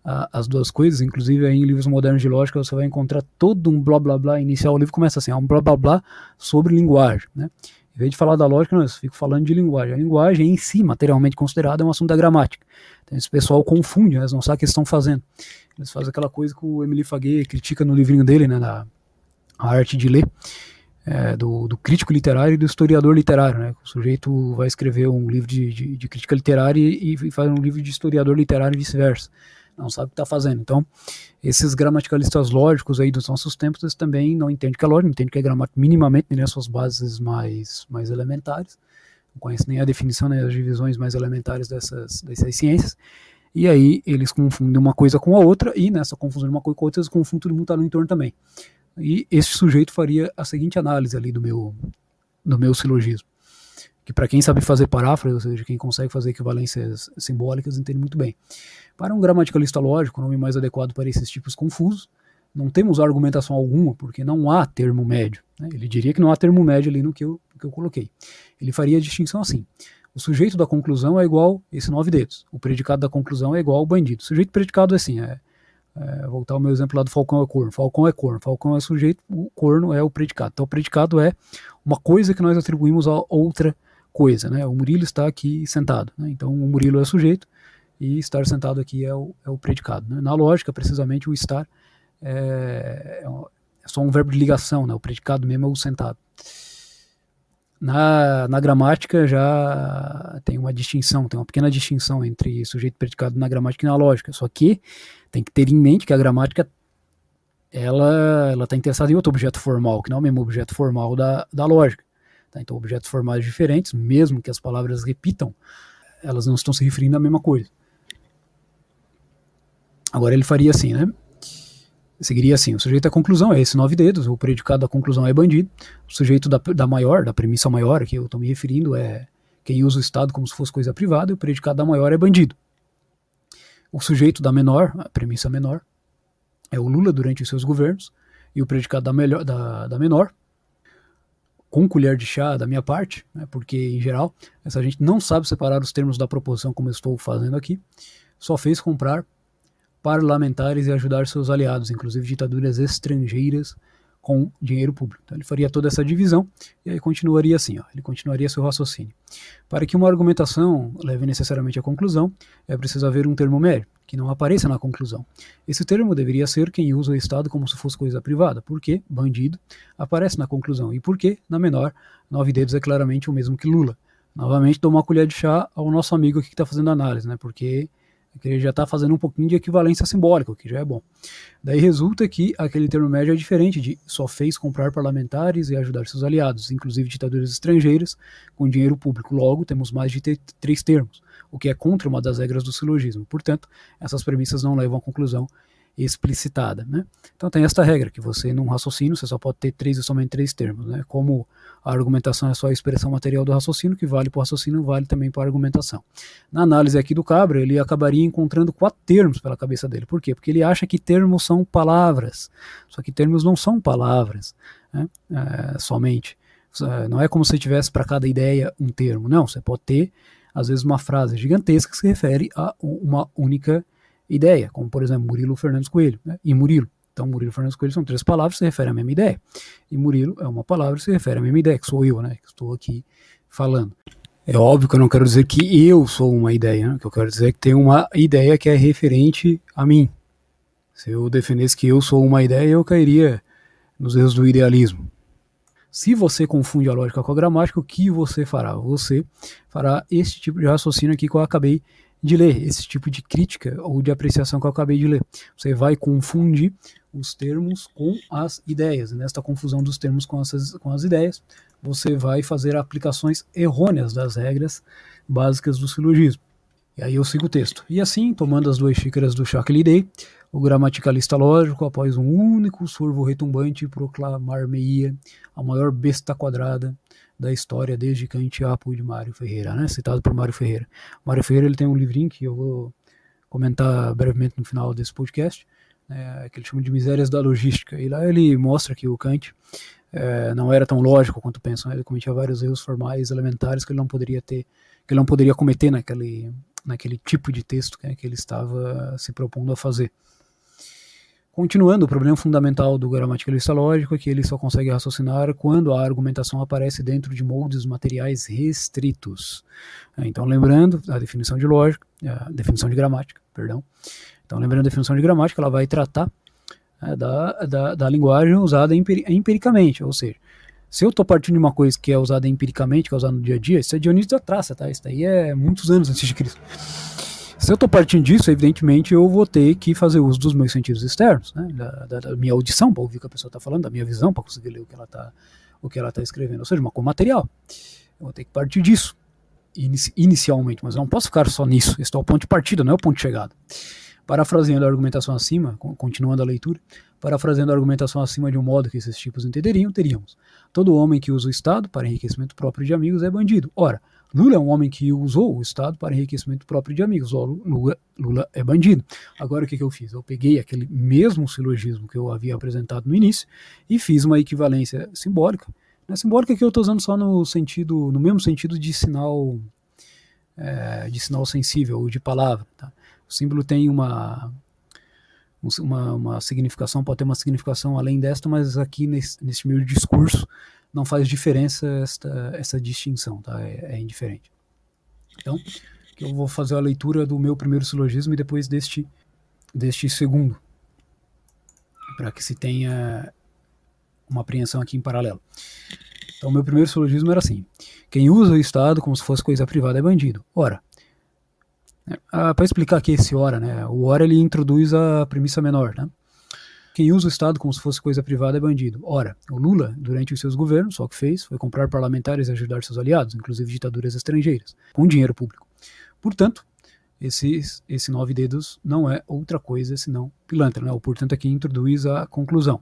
a, as duas coisas, inclusive em livros modernos de lógica você vai encontrar todo um blá blá blá inicial. O livro começa assim, é um blá blá blá sobre linguagem. Né? Em vez de falar da lógica, nós fico falando de linguagem. A linguagem em si, materialmente considerada, é um assunto da gramática. Então esse pessoal confunde, eles não sabem o que estão fazendo. Eles fazem aquela coisa que o Emily Faguet critica no livrinho dele, né, da a arte de ler, é, do, do, crítico literário e do historiador literário. Né? O sujeito vai escrever um livro de, de, de crítica literária e, e, faz um livro de historiador literário e vice-versa não sabe o que está fazendo. Então, esses gramaticalistas lógicos aí dos nossos tempos, eles também não entendem que é lógico, não entendem que é gramática minimamente, nem as suas bases mais, mais elementares, não conhecem nem a definição, nem as divisões mais elementares dessas, dessas ciências, e aí eles confundem uma coisa com a outra, e nessa confusão de uma coisa com a outra, eles confundem tudo muito no entorno também. E esse sujeito faria a seguinte análise ali do meu, do meu silogismo que para quem sabe fazer paráfrase, ou seja, quem consegue fazer equivalências simbólicas, entende muito bem. Para um gramaticalista lógico, o nome mais adequado para esses tipos confusos, não temos argumentação alguma, porque não há termo médio. Né? Ele diria que não há termo médio ali no que, eu, no que eu coloquei. Ele faria a distinção assim. O sujeito da conclusão é igual esse nove dedos. O predicado da conclusão é igual ao bandido. O sujeito predicado é assim, é, é, voltar ao meu exemplo lá do Falcão é corno. Falcão é corno. Falcão é sujeito, o corno é o predicado. Então o predicado é uma coisa que nós atribuímos a outra coisa, né? O Murilo está aqui sentado, né? Então o Murilo é sujeito e estar sentado aqui é o, é o predicado. Né? Na lógica, precisamente, o estar é, é, é só um verbo de ligação, né? O predicado mesmo é o sentado. Na, na gramática já tem uma distinção, tem uma pequena distinção entre sujeito predicado na gramática e na lógica. Só que tem que ter em mente que a gramática ela ela está interessada em outro objeto formal, que não é o mesmo objeto formal da, da lógica. Tá? Então, objetos formais diferentes, mesmo que as palavras repitam, elas não estão se referindo à mesma coisa. Agora ele faria assim, né? Seguiria assim: o sujeito da conclusão é esse nove dedos, o predicado da conclusão é bandido, o sujeito da, da maior, da premissa maior, que eu estou me referindo, é quem usa o Estado como se fosse coisa privada, e o predicado da maior é bandido. O sujeito da menor, a premissa menor, é o Lula durante os seus governos, e o predicado da, melhor, da, da menor com colher de chá da minha parte, né, porque em geral essa gente não sabe separar os termos da proposição como eu estou fazendo aqui, só fez comprar parlamentares e ajudar seus aliados, inclusive ditaduras estrangeiras com dinheiro público. Então ele faria toda essa divisão e aí continuaria assim, ó, ele continuaria seu raciocínio. Para que uma argumentação leve necessariamente à conclusão, é preciso haver um termo médio, que não apareça na conclusão. Esse termo deveria ser quem usa o Estado como se fosse coisa privada, porque bandido aparece na conclusão, e porque, na menor, nove dedos é claramente o mesmo que Lula. Novamente dou uma colher de chá ao nosso amigo aqui que está fazendo análise, né, porque que ele já está fazendo um pouquinho de equivalência simbólica, o que já é bom. Daí resulta que aquele termo médio é diferente de só fez comprar parlamentares e ajudar seus aliados, inclusive ditaduras estrangeiras, com dinheiro público. Logo, temos mais de três termos, o que é contra uma das regras do silogismo. Portanto, essas premissas não levam à conclusão explicitada. Né? Então tem esta regra, que você, num raciocínio, você só pode ter três e somente três termos. Né? Como a argumentação é só a expressão material do raciocínio, que vale para o raciocínio, vale também para a argumentação. Na análise aqui do Cabra, ele acabaria encontrando quatro termos pela cabeça dele. Por quê? Porque ele acha que termos são palavras. Só que termos não são palavras né? é, somente. É, não é como se tivesse para cada ideia um termo. Não, você pode ter, às vezes, uma frase gigantesca que se refere a uma única ideia, como por exemplo Murilo Fernandes Coelho né? e Murilo. Então, Murilo Fernandes Coelho são três palavras que se referem à mesma ideia. E Murilo é uma palavra que se refere à mesma ideia, que sou eu, né? Que estou aqui falando. É óbvio que eu não quero dizer que eu sou uma ideia, né? que eu quero dizer que tem uma ideia que é referente a mim. Se eu defendesse que eu sou uma ideia, eu cairia nos erros do idealismo. Se você confunde a lógica com a gramática, o que você fará? Você fará esse tipo de raciocínio aqui que eu acabei de ler, esse tipo de crítica ou de apreciação que eu acabei de ler. Você vai confundir os termos com as ideias. Nesta confusão dos termos com, essas, com as ideias, você vai fazer aplicações errôneas das regras básicas do silogismo. E aí eu sigo o texto. E assim, tomando as duas xícaras do chá que lhe dei, o gramaticalista lógico, após um único sorvo retumbante, proclamar-me-ia a maior besta quadrada da história desde Kant Apo de Mário Ferreira, né? citado por Mário Ferreira. Mário Ferreira ele tem um livrinho que eu vou comentar brevemente no final desse podcast, né, que ele chama de Misérias da Logística. E lá ele mostra que o Kant é, não era tão lógico quanto pensam, ele cometia vários erros formais elementares que ele não poderia ter, que ele não poderia cometer naquele, naquele tipo de texto né, que ele estava se propondo a fazer. Continuando, o problema fundamental do gramaticalista lógico é que ele só consegue raciocinar quando a argumentação aparece dentro de moldes materiais restritos. Então, lembrando a definição de lógica, a definição de gramática, perdão. Então, lembrando a definição de gramática, ela vai tratar é, da, da, da, linguagem usada empiricamente, ou seja, se eu estou partindo de uma coisa que é usada empiricamente, que é usada no dia a dia, isso é Dionísio da Traça, tá? Isso daí é muitos anos antes de Cristo. Se eu estou partindo disso, evidentemente eu vou ter que fazer uso dos meus sentidos externos, né? da, da, da, minha audição para ouvir o que a pessoa está falando, da minha visão para conseguir ler o que ela está o que ela está escrevendo, ou seja, uma coisa material. Eu vou ter que partir disso inicialmente, mas eu não posso ficar só nisso. Esse é o ponto de partida, não é o ponto de chegada. Parafraseando a argumentação acima, continuando a leitura, parafraseando a argumentação acima de um modo que esses tipos entenderiam, teríamos: todo homem que usa o Estado para enriquecimento próprio de amigos é bandido. Ora, Lula é um homem que usou o Estado para enriquecimento próprio de amigos. Lula, Lula é bandido. Agora o que, que eu fiz? Eu peguei aquele mesmo silogismo que eu havia apresentado no início e fiz uma equivalência simbólica. Não é simbólica que eu estou usando só no sentido, no mesmo sentido de sinal, é, de sinal sensível ou de palavra. Tá? O símbolo tem uma, uma, uma, significação, pode ter uma significação além desta, mas aqui nesse, nesse meio discurso não faz diferença esta, essa distinção, tá? É, é indiferente. Então, eu vou fazer a leitura do meu primeiro silogismo e depois deste, deste segundo, para que se tenha uma apreensão aqui em paralelo. Então, meu primeiro silogismo era assim: quem usa o Estado como se fosse coisa privada é bandido. Ora, né, ah, para explicar aqui esse ora, né, o ora ele introduz a premissa menor, né? Quem usa o Estado como se fosse coisa privada é bandido. Ora, o Lula, durante os seus governos, só o que fez foi comprar parlamentares e ajudar seus aliados, inclusive ditaduras estrangeiras, com dinheiro público. Portanto, esse, esse nove dedos não é outra coisa senão pilantra. Né? O portanto aqui introduz a conclusão.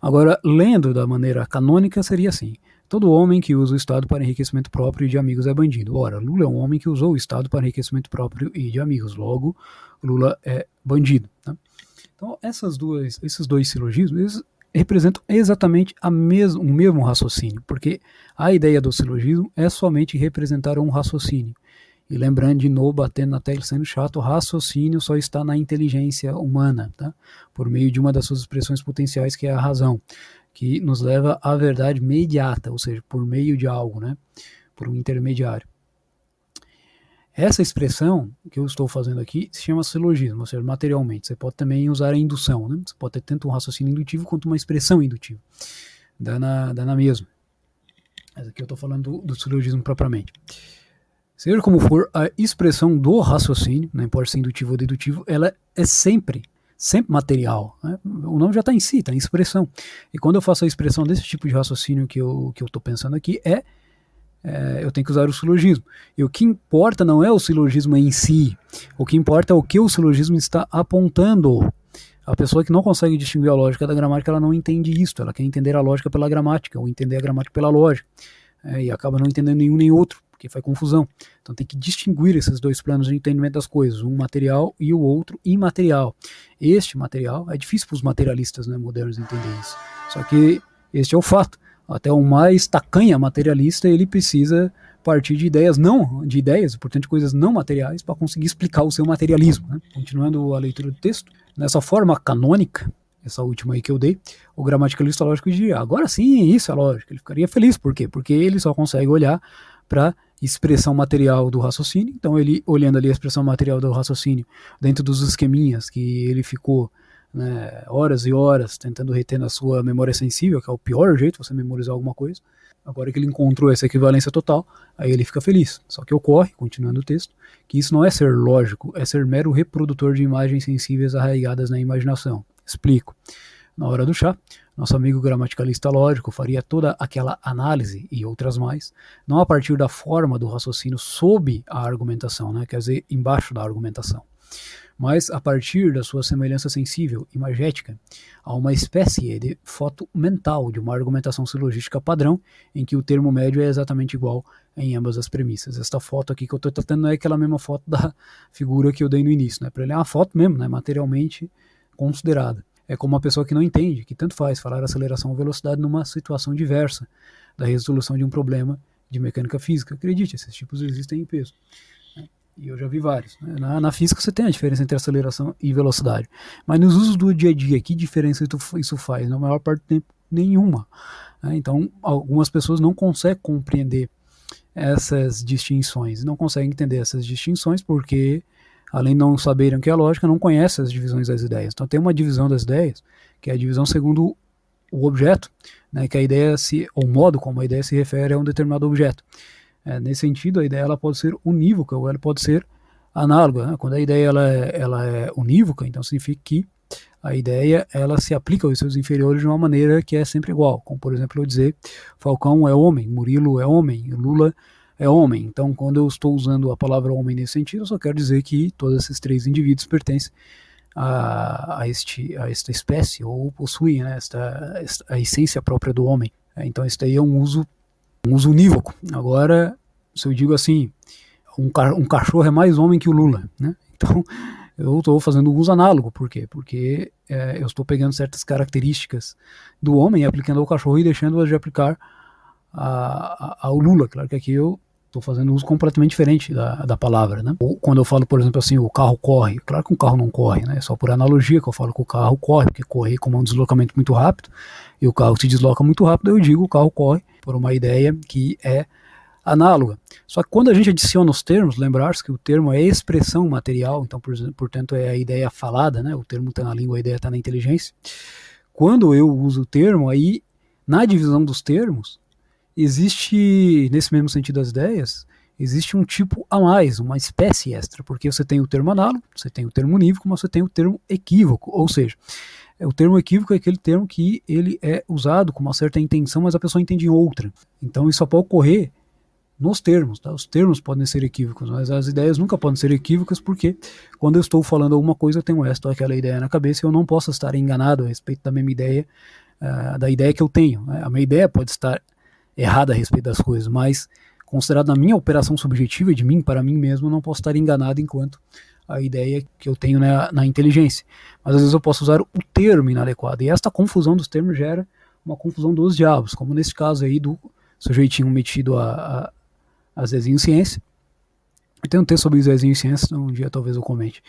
Agora, lendo da maneira canônica, seria assim: todo homem que usa o Estado para enriquecimento próprio e de amigos é bandido. Ora, Lula é um homem que usou o Estado para enriquecimento próprio e de amigos. Logo, Lula é bandido. Tá? Então, essas duas, esses dois silogismos representam exatamente a mes o mesmo raciocínio, porque a ideia do silogismo é somente representar um raciocínio. E lembrando de novo, batendo na tecla sendo chato, o raciocínio só está na inteligência humana, tá? por meio de uma das suas expressões potenciais, que é a razão, que nos leva à verdade imediata, ou seja, por meio de algo, né? por um intermediário. Essa expressão que eu estou fazendo aqui se chama silogismo, ou seja, materialmente. Você pode também usar a indução, né? Você pode ter tanto um raciocínio indutivo quanto uma expressão indutiva. Dá na, dá na mesma. Mas aqui eu estou falando do, do silogismo propriamente. Seja como for, a expressão do raciocínio, não importa se indutivo ou dedutivo, ela é sempre, sempre material. Né? O nome já está em si, está em expressão. E quando eu faço a expressão desse tipo de raciocínio que eu estou que eu pensando aqui, é, é, eu tenho que usar o silogismo. E o que importa não é o silogismo em si, o que importa é o que o silogismo está apontando. A pessoa que não consegue distinguir a lógica da gramática, ela não entende isso, ela quer entender a lógica pela gramática, ou entender a gramática pela lógica, é, e acaba não entendendo nenhum nem outro porque faz confusão. Então tem que distinguir esses dois planos de entendimento das coisas, um material e o outro imaterial. Este material é difícil para os materialistas né, modernos entender isso. Só que este é o fato. Até o mais tacanha materialista ele precisa partir de ideias não, de ideias, portanto coisas não materiais para conseguir explicar o seu materialismo. Né? Continuando a leitura do texto, nessa forma canônica, essa última aí que eu dei, o gramaticalista lógico diria, agora sim, isso é lógico. Ele ficaria feliz, por quê? Porque ele só consegue olhar para expressão material do raciocínio. Então, ele olhando ali a expressão material do raciocínio dentro dos esqueminhas que ele ficou né, horas e horas tentando reter na sua memória sensível, que é o pior jeito você memorizar alguma coisa. Agora que ele encontrou essa equivalência total, aí ele fica feliz. Só que ocorre, continuando o texto, que isso não é ser lógico, é ser mero reprodutor de imagens sensíveis arraigadas na imaginação. Explico. Na hora do chá, nosso amigo gramaticalista lógico faria toda aquela análise e outras mais, não a partir da forma do raciocínio sob a argumentação, né, quer dizer, embaixo da argumentação, mas a partir da sua semelhança sensível, imagética, a uma espécie de foto mental de uma argumentação silogística padrão, em que o termo médio é exatamente igual em ambas as premissas. Esta foto aqui que eu estou tratando é aquela mesma foto da figura que eu dei no início, né? Para ele é uma foto mesmo, né? materialmente considerada. É como uma pessoa que não entende, que tanto faz falar aceleração ou velocidade numa situação diversa da resolução de um problema de mecânica física. Acredite, esses tipos existem em peso. E eu já vi vários. Né? Na, na, física você tem a diferença entre aceleração e velocidade. Mas nos usos do dia a dia, que diferença isso faz? Na maior parte do tempo, nenhuma. Né? Então, algumas pessoas não conseguem compreender essas distinções. Não conseguem entender essas distinções porque além de não saberem o que é lógica, não conhecem as divisões das ideias. Então tem uma divisão das ideias, que é a divisão segundo o objeto, né, que a ideia se, ou o modo como a ideia se refere a um determinado objeto. É, nesse sentido, a ideia ela pode ser unívoca ou ela pode ser análoga. Né? Quando a ideia ela é, ela é unívoca, então significa que a ideia ela se aplica aos seus inferiores de uma maneira que é sempre igual. Como por exemplo eu dizer, Falcão é homem, Murilo é homem, Lula é homem. Então, quando eu estou usando a palavra homem nesse sentido, eu só quero dizer que todos esses três indivíduos pertencem a, a, este, a esta espécie ou possuem né, esta, esta, a essência própria do homem. É, então, isso daí é um uso, um uso unívoco. Agora, se eu digo assim, um, um cachorro é mais homem que o Lula, né? Então, eu estou fazendo um uso análogo. Por quê? Porque é, eu estou pegando certas características do homem e aplicando ao cachorro e deixando-as de aplicar a, a, ao Lula. Claro que aqui eu Estou fazendo uso completamente diferente da, da palavra, né? Ou quando eu falo, por exemplo, assim, o carro corre, claro que um carro não corre, né? É só por analogia que eu falo que o carro corre, porque correr como um deslocamento muito rápido, e o carro se desloca muito rápido, eu digo o carro corre por uma ideia que é análoga. Só que quando a gente adiciona os termos, lembrar-se que o termo é expressão material, então, por, portanto, é a ideia falada, né? O termo está na língua, a ideia está na inteligência. Quando eu uso o termo, aí, na divisão dos termos, existe, nesse mesmo sentido das ideias, existe um tipo a mais, uma espécie extra, porque você tem o termo análogo, você tem o termo unívoco, mas você tem o termo equívoco, ou seja, o termo equívoco é aquele termo que ele é usado com uma certa intenção, mas a pessoa entende outra. Então isso só pode ocorrer nos termos, tá? Os termos podem ser equívocos, mas as ideias nunca podem ser equívocas porque quando eu estou falando alguma coisa eu tenho esta ou aquela ideia na cabeça e eu não posso estar enganado a respeito da mesma ideia, uh, da ideia que eu tenho. Né? A minha ideia pode estar errada a respeito das coisas, mas considerado na minha operação subjetiva de mim para mim mesmo, eu não posso estar enganado enquanto a ideia que eu tenho na, na inteligência. Mas às vezes eu posso usar o termo inadequado, e esta confusão dos termos gera uma confusão dos diabos, como nesse caso aí do sujeitinho metido a, a, a Zezinho Ciência. Tem um texto sobre o Zezinho Ciência, um dia talvez eu comente.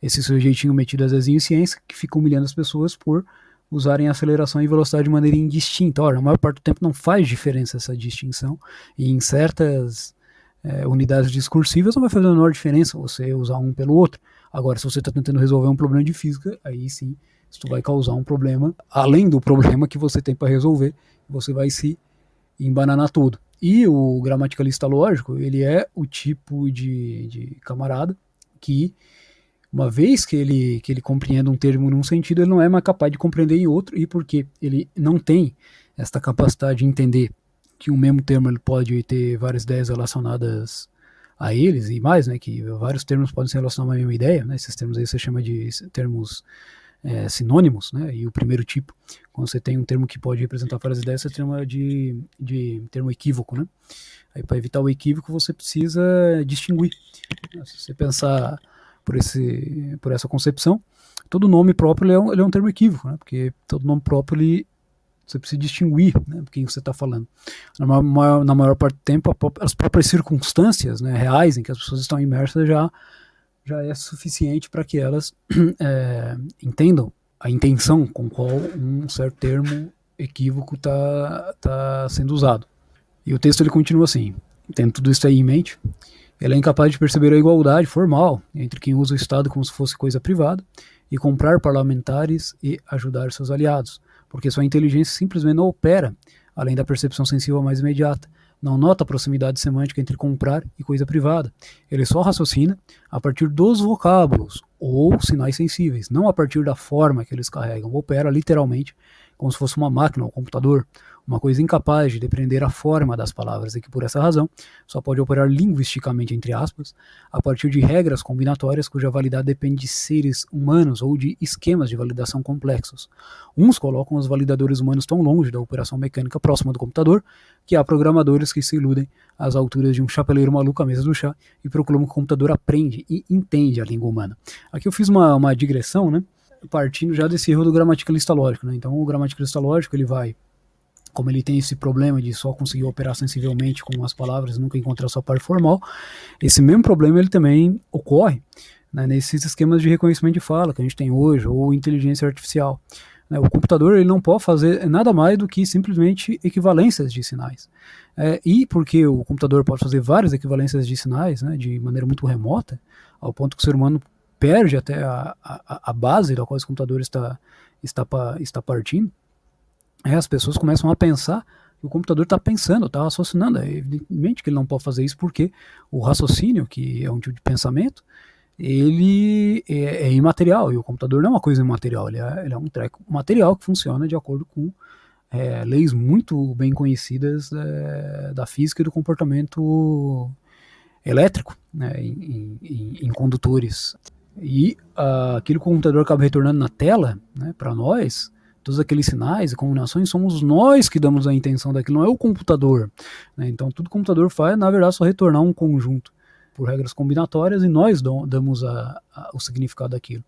Esse sujeitinho metido a Zezinho Ciência, que fica humilhando as pessoas por usarem aceleração e velocidade de maneira indistinta. Ora, a maior parte do tempo não faz diferença essa distinção, e em certas é, unidades discursivas não vai fazer a menor diferença você usar um pelo outro. Agora, se você está tentando resolver um problema de física, aí sim, isso vai causar um problema, além do problema que você tem para resolver, você vai se embananar tudo. E o gramaticalista lógico, ele é o tipo de, de camarada que, uma vez que ele, que ele compreenda um termo num sentido, ele não é mais capaz de compreender em outro, e porque ele não tem esta capacidade de entender que o mesmo termo ele pode ter várias ideias relacionadas a eles e mais, né, que vários termos podem se relacionar a uma mesma ideia, né, esses termos aí você chama de termos é, sinônimos, né, e o primeiro tipo, quando você tem um termo que pode representar várias ideias, você chama de, de termo equívoco, né, aí para evitar o equívoco você precisa distinguir, se você pensar por, esse, por essa concepção, todo nome próprio ele é, um, ele é um termo equívoco, né, porque todo nome próprio ele você precisa distinguir né, quem você está falando. Na maior, na maior, parte do tempo, as próprias circunstâncias né, reais em que as pessoas estão imersas já, já é suficiente para que elas é, entendam a intenção com qual um certo termo equívoco está tá sendo usado. E o texto ele continua assim, tendo tudo isso aí em mente, ele é incapaz de perceber a igualdade formal entre quem usa o Estado como se fosse coisa privada e comprar parlamentares e ajudar seus aliados porque sua inteligência simplesmente não opera além da percepção sensível mais imediata. Não nota a proximidade semântica entre comprar e coisa privada. Ele só raciocina a partir dos vocábulos ou sinais sensíveis, não a partir da forma que eles carregam. Opera literalmente como se fosse uma máquina ou um computador, uma coisa incapaz de depreender a forma das palavras e que, por essa razão, só pode operar linguisticamente, entre aspas, a partir de regras combinatórias cuja validade depende de seres humanos ou de esquemas de validação complexos. Uns colocam os validadores humanos tão longe da operação mecânica próxima do computador que há programadores que se iludem às alturas de um chapeleiro maluco à mesa do chá e proclamam que o computador aprende e entende a língua humana. Aqui eu fiz uma, uma digressão, né? partindo já desse erro do gramaticalista lógico. Né? Então o gramaticalista lógico ele vai, como ele tem esse problema de só conseguir operar sensivelmente com as palavras, nunca encontrar sua parte formal, esse mesmo problema ele também ocorre né, nesses esquemas de reconhecimento de fala que a gente tem hoje, ou inteligência artificial. Né? O computador ele não pode fazer nada mais do que simplesmente equivalências de sinais. É, e porque o computador pode fazer várias equivalências de sinais né, de maneira muito remota, ao ponto que o ser humano perde até a, a, a base da qual esse computador está, está, está partindo, é, as pessoas começam a pensar que o computador está pensando, está raciocinando. É evidentemente que ele não pode fazer isso porque o raciocínio, que é um tipo de pensamento, ele é, é imaterial e o computador não é uma coisa imaterial, ele é, ele é um treco material que funciona de acordo com é, leis muito bem conhecidas é, da física e do comportamento elétrico né, em, em, em condutores. E uh, aquilo que o computador acaba retornando na tela, né, para nós, todos aqueles sinais e combinações, somos nós que damos a intenção daquilo, não é o computador. Né? Então, tudo que o computador faz, na verdade, é só retornar um conjunto por regras combinatórias e nós damos a, a, o significado daquilo.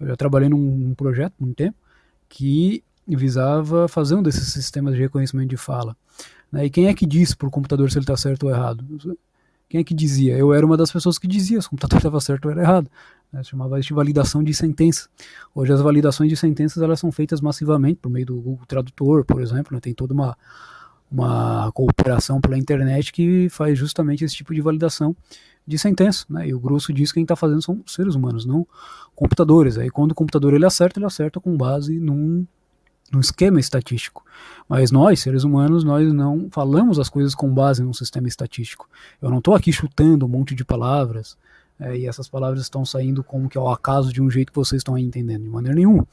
Eu já trabalhei num, num projeto, um tempo, que visava fazer um desses sistemas de reconhecimento de fala. Né? E quem é que diz para o computador se ele está certo ou errado? Quem é que dizia? Eu era uma das pessoas que dizia se o computador estava certo ou era errado. Né? Chamava de validação de sentença. Hoje as validações de sentenças elas são feitas massivamente por meio do Google Tradutor, por exemplo. Né? Tem toda uma, uma cooperação pela internet que faz justamente esse tipo de validação de sentença. Né? E o grosso disso quem está fazendo são seres humanos, não computadores. Aí quando o computador ele acerta, ele acerta com base num num esquema estatístico. Mas nós, seres humanos, nós não falamos as coisas com base num sistema estatístico. Eu não estou aqui chutando um monte de palavras é, e essas palavras estão saindo como que ao acaso de um jeito que vocês estão aí entendendo, de maneira nenhuma.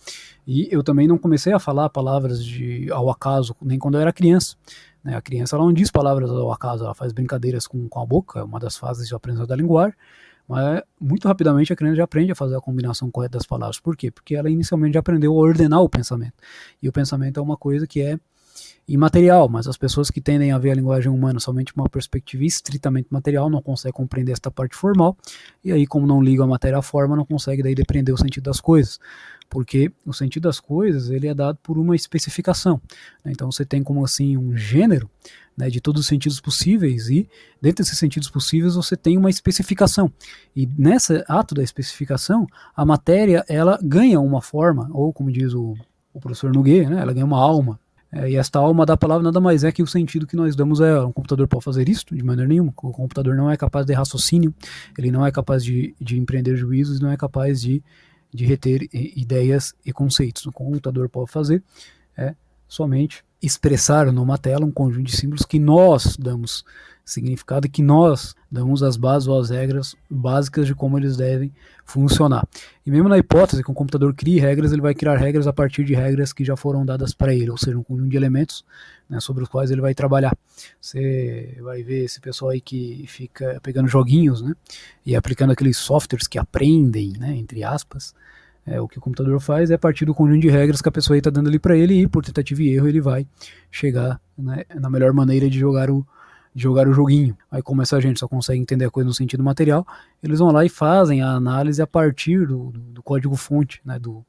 E eu também não comecei a falar palavras de ao acaso nem quando eu era criança. Né? A criança ela não diz palavras ao acaso, ela faz brincadeiras com, com a boca, é uma das fases de aprendizado da linguagem. Mas muito rapidamente a criança já aprende a fazer a combinação correta das palavras. Por quê? Porque ela inicialmente já aprendeu a ordenar o pensamento. E o pensamento é uma coisa que é imaterial, mas as pessoas que tendem a ver a linguagem humana somente uma perspectiva estritamente material não conseguem compreender esta parte formal, e aí como não liga a matéria à forma, não consegue daí depreender o sentido das coisas, porque o sentido das coisas ele é dado por uma especificação. Né? Então você tem como assim um gênero né, de todos os sentidos possíveis e dentro desses sentidos possíveis você tem uma especificação e nesse ato da especificação a matéria ela ganha uma forma ou como diz o, o professor Nogueira, né, ela ganha uma alma é, e esta alma da palavra nada mais é que o sentido que nós damos a ela. Um computador pode fazer isso de maneira nenhuma. O computador não é capaz de raciocínio, ele não é capaz de, de empreender juízos, não é capaz de, de reter ideias e conceitos. O computador pode fazer é somente expressar numa tela um conjunto de símbolos que nós damos significado que nós damos as bases ou as regras básicas de como eles devem funcionar. E mesmo na hipótese que um computador crie regras, ele vai criar regras a partir de regras que já foram dadas para ele, ou seja, um conjunto de elementos né, sobre os quais ele vai trabalhar. Você vai ver esse pessoal aí que fica pegando joguinhos né, e aplicando aqueles softwares que aprendem, né, entre aspas, é, o que o computador faz é a partir do conjunto de regras que a pessoa está dando ali para ele e por tentativa e erro ele vai chegar né, na melhor maneira de jogar o, jogar o joguinho. Aí como essa gente só consegue entender a coisa no sentido material, eles vão lá e fazem a análise a partir do, do, do código fonte né, do,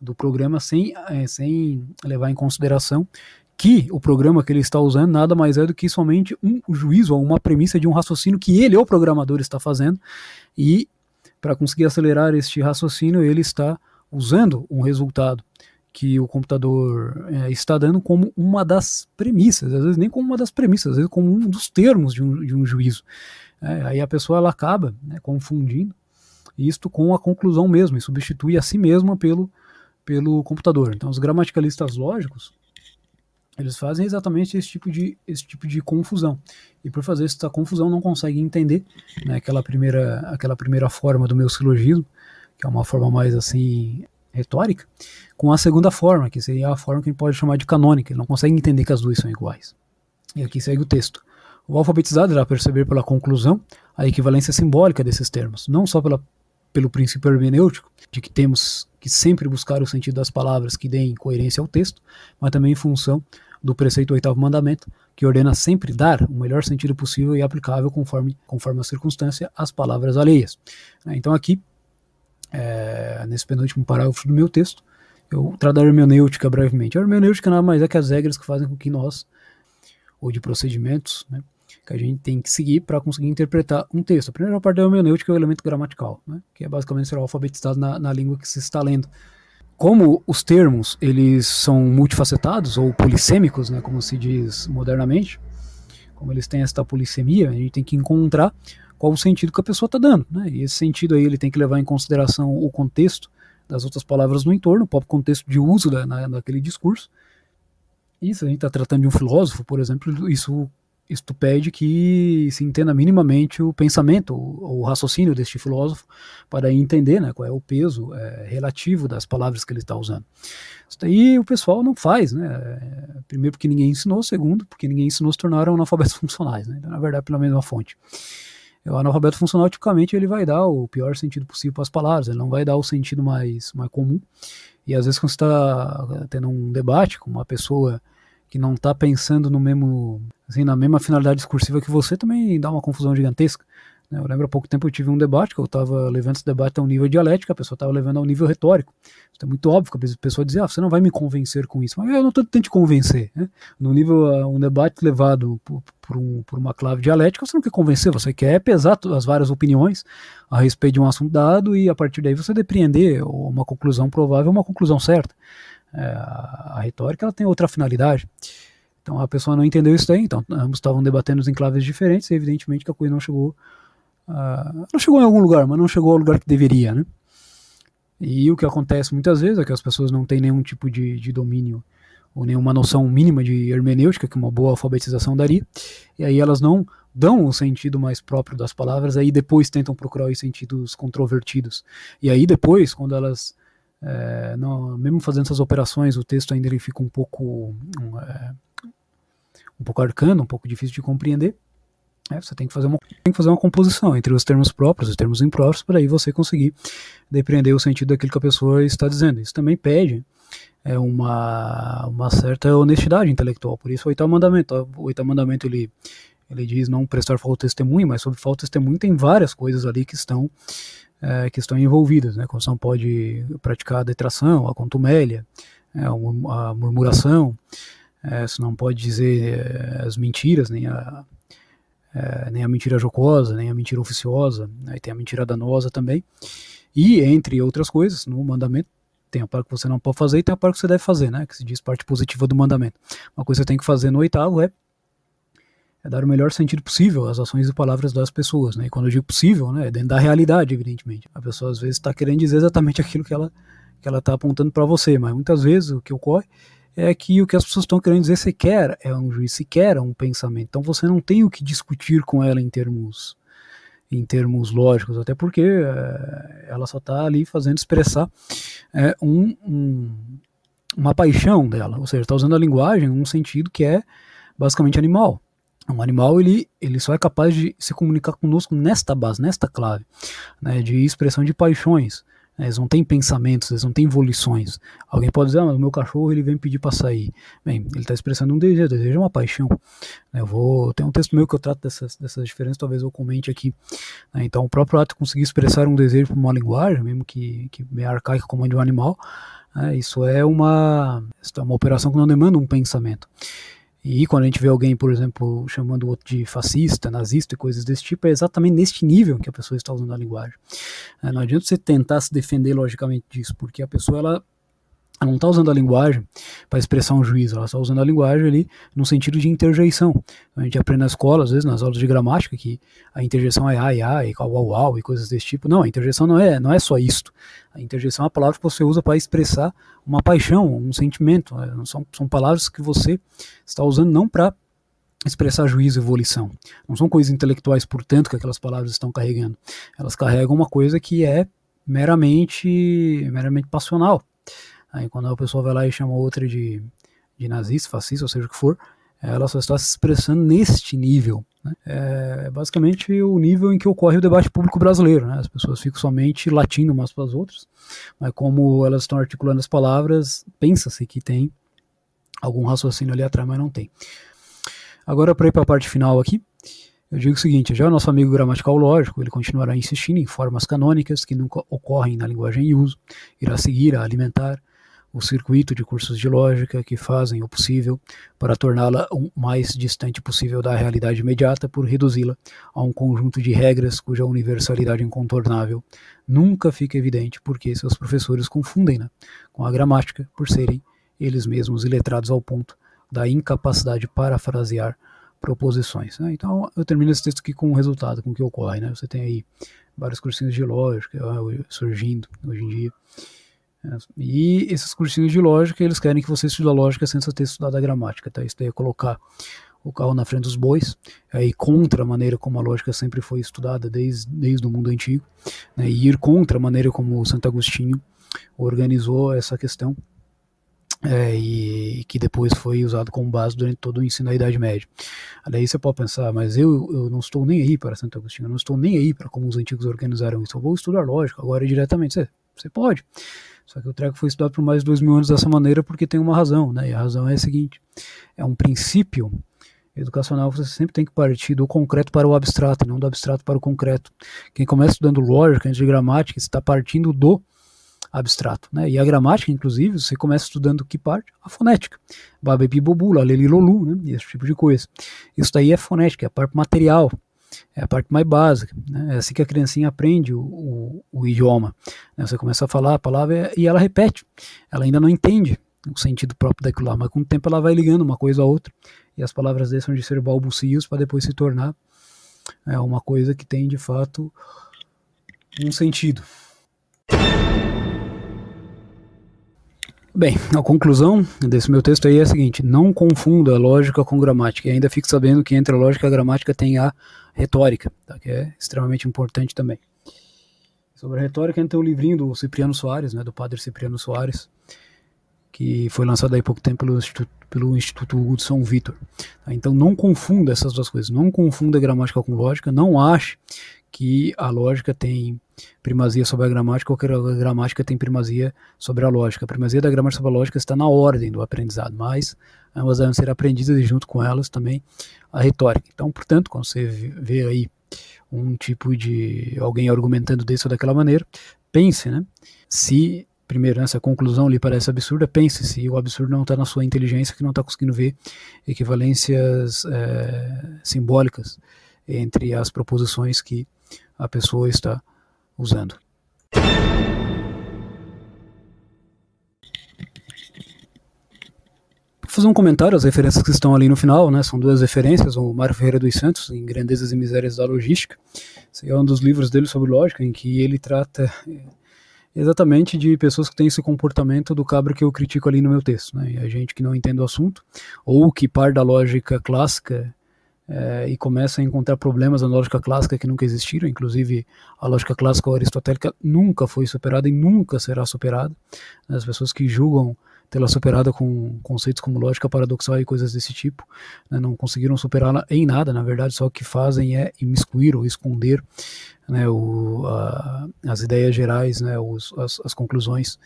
do programa sem, é, sem levar em consideração que o programa que ele está usando nada mais é do que somente um juízo ou uma premissa de um raciocínio que ele, o programador, está fazendo e para conseguir acelerar este raciocínio, ele está usando um resultado que o computador é, está dando como uma das premissas, às vezes nem como uma das premissas, às vezes como um dos termos de um, de um juízo. É, aí a pessoa ela acaba né, confundindo isto com a conclusão mesmo, e substitui a si mesma pelo, pelo computador. Então os gramaticalistas lógicos, eles fazem exatamente esse tipo de, esse tipo de confusão. E por fazer essa confusão não conseguem entender né, aquela, primeira, aquela primeira forma do meu silogismo, que é uma forma mais assim retórica, com a segunda forma, que seria a forma que a gente pode chamar de canônica. Ele não consegue entender que as duas são iguais. E aqui segue o texto. O alfabetizado irá perceber pela conclusão a equivalência simbólica desses termos, não só pela, pelo princípio hermenêutico, de que temos que sempre buscar o sentido das palavras que deem coerência ao texto, mas também em função do preceito oitavo mandamento, que ordena sempre dar o melhor sentido possível e aplicável conforme, conforme a circunstância às palavras alheias. Então aqui, é, nesse penúltimo parágrafo do meu texto, eu trato a hermenêutica brevemente. A hermenêutica nada mais é que as regras que fazem com que nós, ou de procedimentos, né, que a gente tem que seguir para conseguir interpretar um texto. A primeira parte da hermenêutica é o elemento gramatical, né, que é basicamente ser alfabetizado na, na língua que se está lendo como os termos eles são multifacetados ou polissêmicos, né, como se diz modernamente, como eles têm esta polissemia, a gente tem que encontrar qual o sentido que a pessoa está dando, né? E esse sentido aí ele tem que levar em consideração o contexto das outras palavras no entorno, o próprio contexto de uso da, na, daquele discurso. E se a gente está tratando de um filósofo, por exemplo, isso isto pede que se entenda minimamente o pensamento, o, o raciocínio deste filósofo, para entender né, qual é o peso é, relativo das palavras que ele está usando. Isso daí o pessoal não faz, né? É, primeiro porque ninguém ensinou, segundo porque ninguém ensinou se tornaram analfabetos funcionais, né? Então, na verdade, pela mesma fonte. O analfabeto funcional, tipicamente, ele vai dar o pior sentido possível para as palavras, ele não vai dar o sentido mais, mais comum. E às vezes, quando você está tendo um debate com uma pessoa que não está pensando no mesmo, assim, na mesma finalidade discursiva que você, também dá uma confusão gigantesca. Né? Eu lembro há pouco tempo eu tive um debate, que eu estava levando esse debate a um nível dialético, a pessoa estava levando a um nível retórico. Isso é muito óbvio, a pessoa dizia, ah, você não vai me convencer com isso. Mas eu não estou tentando te convencer. Né? No nível, uh, um debate levado por, por, um, por, uma clave dialética, você não quer convencer, você quer pesar as várias opiniões a respeito de um assunto dado e a partir daí você depreender uma conclusão provável, uma conclusão certa. É, a retórica ela tem outra finalidade. Então a pessoa não entendeu isso daí, então ambos estavam debatendo os enclaves diferentes e evidentemente que a coisa não chegou uh, não chegou em algum lugar, mas não chegou ao lugar que deveria, né? E o que acontece muitas vezes é que as pessoas não têm nenhum tipo de, de domínio ou nenhuma noção mínima de hermenêutica que uma boa alfabetização daria, e aí elas não dão o sentido mais próprio das palavras, aí depois tentam procurar os sentidos controvertidos. E aí depois, quando elas é, não, mesmo fazendo essas operações, o texto ainda ele fica um pouco um, é, um pouco arcano, um pouco difícil de compreender. É, você tem que, fazer uma, tem que fazer uma composição entre os termos próprios e os termos impróprios para aí você conseguir depreender o sentido daquilo que a pessoa está dizendo. Isso também pede é, uma, uma certa honestidade intelectual. Por isso o oitavo mandamento. O oitavo mandamento ele, ele diz não prestar falso testemunho, mas sobre falso testemunho tem várias coisas ali que estão é, que estão envolvidas. Né? Você não pode praticar a detração, a contumélia, é, a murmuração, é, você não pode dizer é, as mentiras, nem a, é, nem a mentira jocosa, nem a mentira oficiosa, aí tem a mentira danosa também. E, entre outras coisas, no mandamento, tem a parte que você não pode fazer e tem a parte que você deve fazer, né? Que se diz parte positiva do mandamento. Uma coisa que você tem que fazer no oitavo é é dar o melhor sentido possível às ações e palavras das pessoas, né? E quando eu digo possível, né, é dentro da realidade, evidentemente. A pessoa às vezes está querendo dizer exatamente aquilo que ela que ela está apontando para você, mas muitas vezes o que ocorre é que o que as pessoas estão querendo dizer sequer é um juiz, sequer é um pensamento. Então você não tem o que discutir com ela em termos em termos lógicos, até porque é, ela só está ali fazendo expressar é, um, um, uma paixão dela, ou seja, está usando a linguagem num sentido que é basicamente animal. Um animal ele, ele só é capaz de se comunicar conosco nesta base, nesta clave, né, de expressão de paixões. Eles não têm pensamentos, eles não têm volições. Alguém pode dizer, ah, mas o meu cachorro ele vem pedir para sair. Bem, ele está expressando um desejo, desejo é uma paixão. Eu vou, tem um texto meu que eu trato dessas, dessas diferenças, talvez eu comente aqui. Né? Então, o próprio ato de conseguir expressar um desejo por uma linguagem, mesmo que, que meio arcaica como a de um animal, né? isso é uma, isso é uma operação que não demanda um pensamento. E quando a gente vê alguém, por exemplo, chamando o outro de fascista, nazista e coisas desse tipo, é exatamente neste nível que a pessoa está usando a linguagem. É, não adianta você tentar se defender logicamente disso, porque a pessoa ela ela não está usando a linguagem para expressar um juízo, ela está usando a linguagem ali no sentido de interjeição. Então, a gente aprende na escola, às vezes, nas aulas de gramática, que a interjeição é ai, ai, uau, uau e coisas desse tipo. Não, a interjeição não é, não é só isto. A interjeição é uma palavra que você usa para expressar uma paixão, um sentimento. Né? São, são palavras que você está usando não para expressar juízo e volição. Não são coisas intelectuais, portanto, que aquelas palavras estão carregando. Elas carregam uma coisa que é meramente, meramente passional Aí quando a pessoa vai lá e chama outra de, de nazista, fascista, ou seja o que for, ela só está se expressando neste nível. Né? É basicamente o nível em que ocorre o debate público brasileiro. Né? As pessoas ficam somente latindo umas para as outras, mas como elas estão articulando as palavras, pensa-se que tem algum raciocínio ali atrás, mas não tem. Agora, para ir para a parte final aqui, eu digo o seguinte: já o nosso amigo gramatical lógico, ele continuará insistindo em formas canônicas que nunca ocorrem na linguagem em uso, irá seguir a alimentar o circuito de cursos de lógica que fazem o possível para torná-la o mais distante possível da realidade imediata por reduzi-la a um conjunto de regras cuja universalidade incontornável nunca fica evidente porque seus professores confundem-na com a gramática por serem eles mesmos iletrados ao ponto da incapacidade de parafrasear proposições. Né? Então eu termino esse texto aqui com o resultado, com o que ocorre. Né? Você tem aí vários cursinhos de lógica surgindo hoje em dia. E esses cursinhos de lógica, eles querem que você estude a lógica sem ter estudado a gramática, tá? Isso daí é colocar o carro na frente dos bois, é ir contra a maneira como a lógica sempre foi estudada desde, desde o mundo antigo, né? e ir contra a maneira como Santo Agostinho organizou essa questão, é, e que depois foi usado como base durante todo o ensino da Idade Média. Daí você pode pensar, mas eu, eu não estou nem aí para Santo Agostinho, eu não estou nem aí para como os antigos organizaram isso, eu vou estudar lógica agora diretamente. Você, você pode, só que o treco foi estudado por mais de dois mil anos dessa maneira porque tem uma razão, né? E a razão é a seguinte: é um princípio educacional você sempre tem que partir do concreto para o abstrato, não do abstrato para o concreto. Quem começa estudando lógica antes de gramática está partindo do abstrato, né? E a gramática, inclusive, você começa estudando que parte? A fonética. Babepi lelilolu, né? Esse tipo de coisa. Isso daí é fonética, é a parte material, é a parte mais básica. Né? É assim que a criancinha aprende o, o, o idioma. Né? Você começa a falar a palavra e ela repete. Ela ainda não entende o sentido próprio daquilo lá, mas com o tempo ela vai ligando uma coisa a outra. E as palavras deixam de ser balbucios para depois se tornar é, uma coisa que tem de fato um sentido. Bem, a conclusão desse meu texto aí é a seguinte: não confunda lógica com gramática. E ainda fique sabendo que entre a lógica e a gramática tem a retórica, tá? que é extremamente importante também. Sobre a retórica, tem o livrinho do Cipriano Soares, né, do padre Cipriano Soares, que foi lançado há pouco tempo pelo Instituto, pelo Instituto São Vitor. Tá? Então não confunda essas duas coisas, não confunda gramática com lógica, não ache que a lógica tem primazia sobre a gramática ou que a gramática tem primazia sobre a lógica. A primazia da gramática sobre a lógica está na ordem do aprendizado, mas ambas devem ser aprendidas e junto com elas também a retórica. Então, portanto, quando você vê aí um tipo de alguém argumentando dessa ou daquela maneira, pense, né? Se primeiro essa conclusão lhe parece absurda, pense se o absurdo não está na sua inteligência que não está conseguindo ver equivalências é, simbólicas entre as proposições que a pessoa está usando. Vou fazer um comentário às referências que estão ali no final, né? São duas referências, o Mário Ferreira dos Santos, em Grandezas e Misérias da Logística. Esse é um dos livros dele sobre lógica, em que ele trata exatamente de pessoas que têm esse comportamento do cabra que eu critico ali no meu texto, né? E a gente que não entende o assunto, ou que par da lógica clássica é, e começa a encontrar problemas na lógica clássica que nunca existiram, inclusive a lógica clássica aristotélica nunca foi superada e nunca será superada. As pessoas que julgam tê-la superada com conceitos como lógica paradoxal e coisas desse tipo, né, não conseguiram superá-la em nada, na verdade, só o que fazem é imiscuir ou esconder né, o, a, as ideias gerais, né, os, as, as, conclusões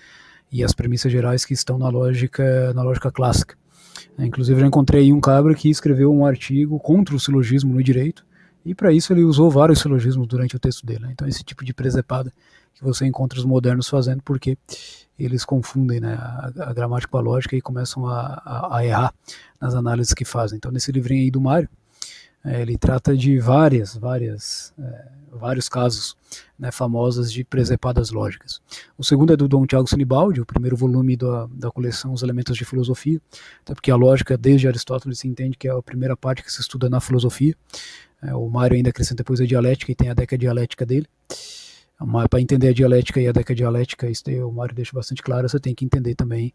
e as premissas gerais que estão na lógica, na lógica clássica. Inclusive, já encontrei um cabra que escreveu um artigo contra o silogismo no direito, e para isso ele usou vários silogismos durante o texto dele. Né? Então, esse tipo de presepada que você encontra os modernos fazendo, porque eles confundem né, a, a, gramática com a lógica e começam a, a, a, errar nas análises que fazem. Então, nesse livrinho aí do Mário, é, ele trata de várias, várias, é, vários casos né, famosos de presepadas lógicas. O segundo é do Dom Tiago Sinibaldi, o primeiro volume da, da coleção Os Elementos de Filosofia, até porque a lógica, desde Aristóteles, se entende que é a primeira parte que se estuda na filosofia. É, o Mário ainda acrescenta depois a dialética e tem a década dialética dele. Para entender a dialética e a década dialética, isso o Mário deixa bastante claro, você tem que entender também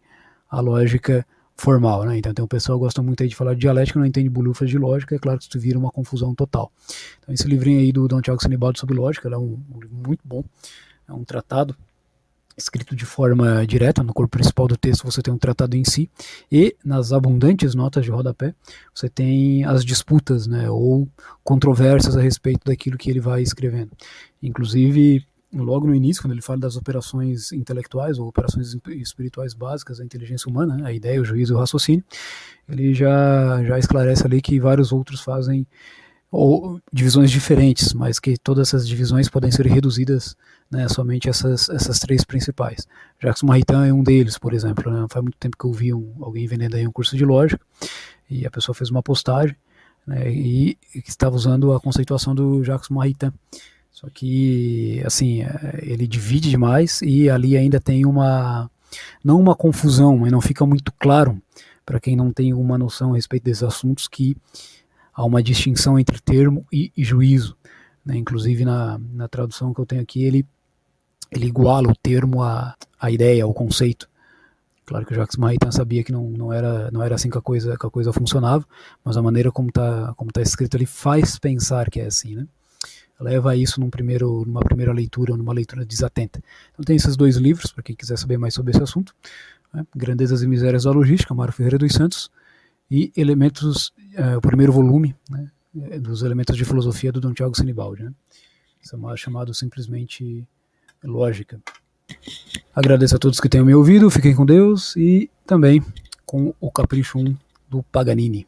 a lógica formal, né? Então tem um pessoal que gosta muito de falar de dialética, não entende bolufas de lógica, é claro que isso vira uma confusão total. Então esse livrinho aí do Dom Tiago Sanibaldi sobre lógica, é um, um livro muito bom, é um tratado escrito de forma direta, no corpo principal do texto você tem um tratado em si, e nas abundantes notas de rodapé você tem as disputas, né, ou controvérsias a respeito daquilo que ele vai escrevendo. Inclusive, logo no início, quando ele fala das operações intelectuais ou operações espirituais básicas da inteligência humana, né, a ideia, o juízo e o raciocínio, ele já, já esclarece ali que vários outros fazem ou divisões diferentes, mas que todas essas divisões podem ser reduzidas né, somente essas, essas três principais. Jacques Maritain é um deles, por exemplo. Né, faz muito tempo que eu vi um, alguém vendendo aí um curso de lógica e a pessoa fez uma postagem né, e, e estava usando a conceituação do Jacques Maritain. Só que, assim, é, ele divide demais e ali ainda tem uma, não uma confusão, mas não fica muito claro para quem não tem uma noção a respeito desses assuntos que há uma distinção entre termo e, e juízo. Né? Inclusive na, na tradução que eu tenho aqui, ele, ele iguala o termo à, à ideia, ao conceito. Claro que o Jacques Maritain sabia que não, não, era, não era assim que a coisa, que a coisa funcionava, mas a maneira como está como tá escrito ali faz pensar que é assim, né? Leva isso num primeiro, numa primeira leitura ou numa leitura desatenta. Então tem esses dois livros, para quem quiser saber mais sobre esse assunto, né? Grandezas e Misérias da Logística, Mário Ferreira dos Santos, e Elementos, uh, o primeiro volume né? É, dos Elementos de Filosofia do Dom Tiago Sinibaldi, né? É chamado simplesmente Lógica. Agradeço a todos que tenham me ouvido, fiquem com Deus e também com o Capricho 1 do Paganini.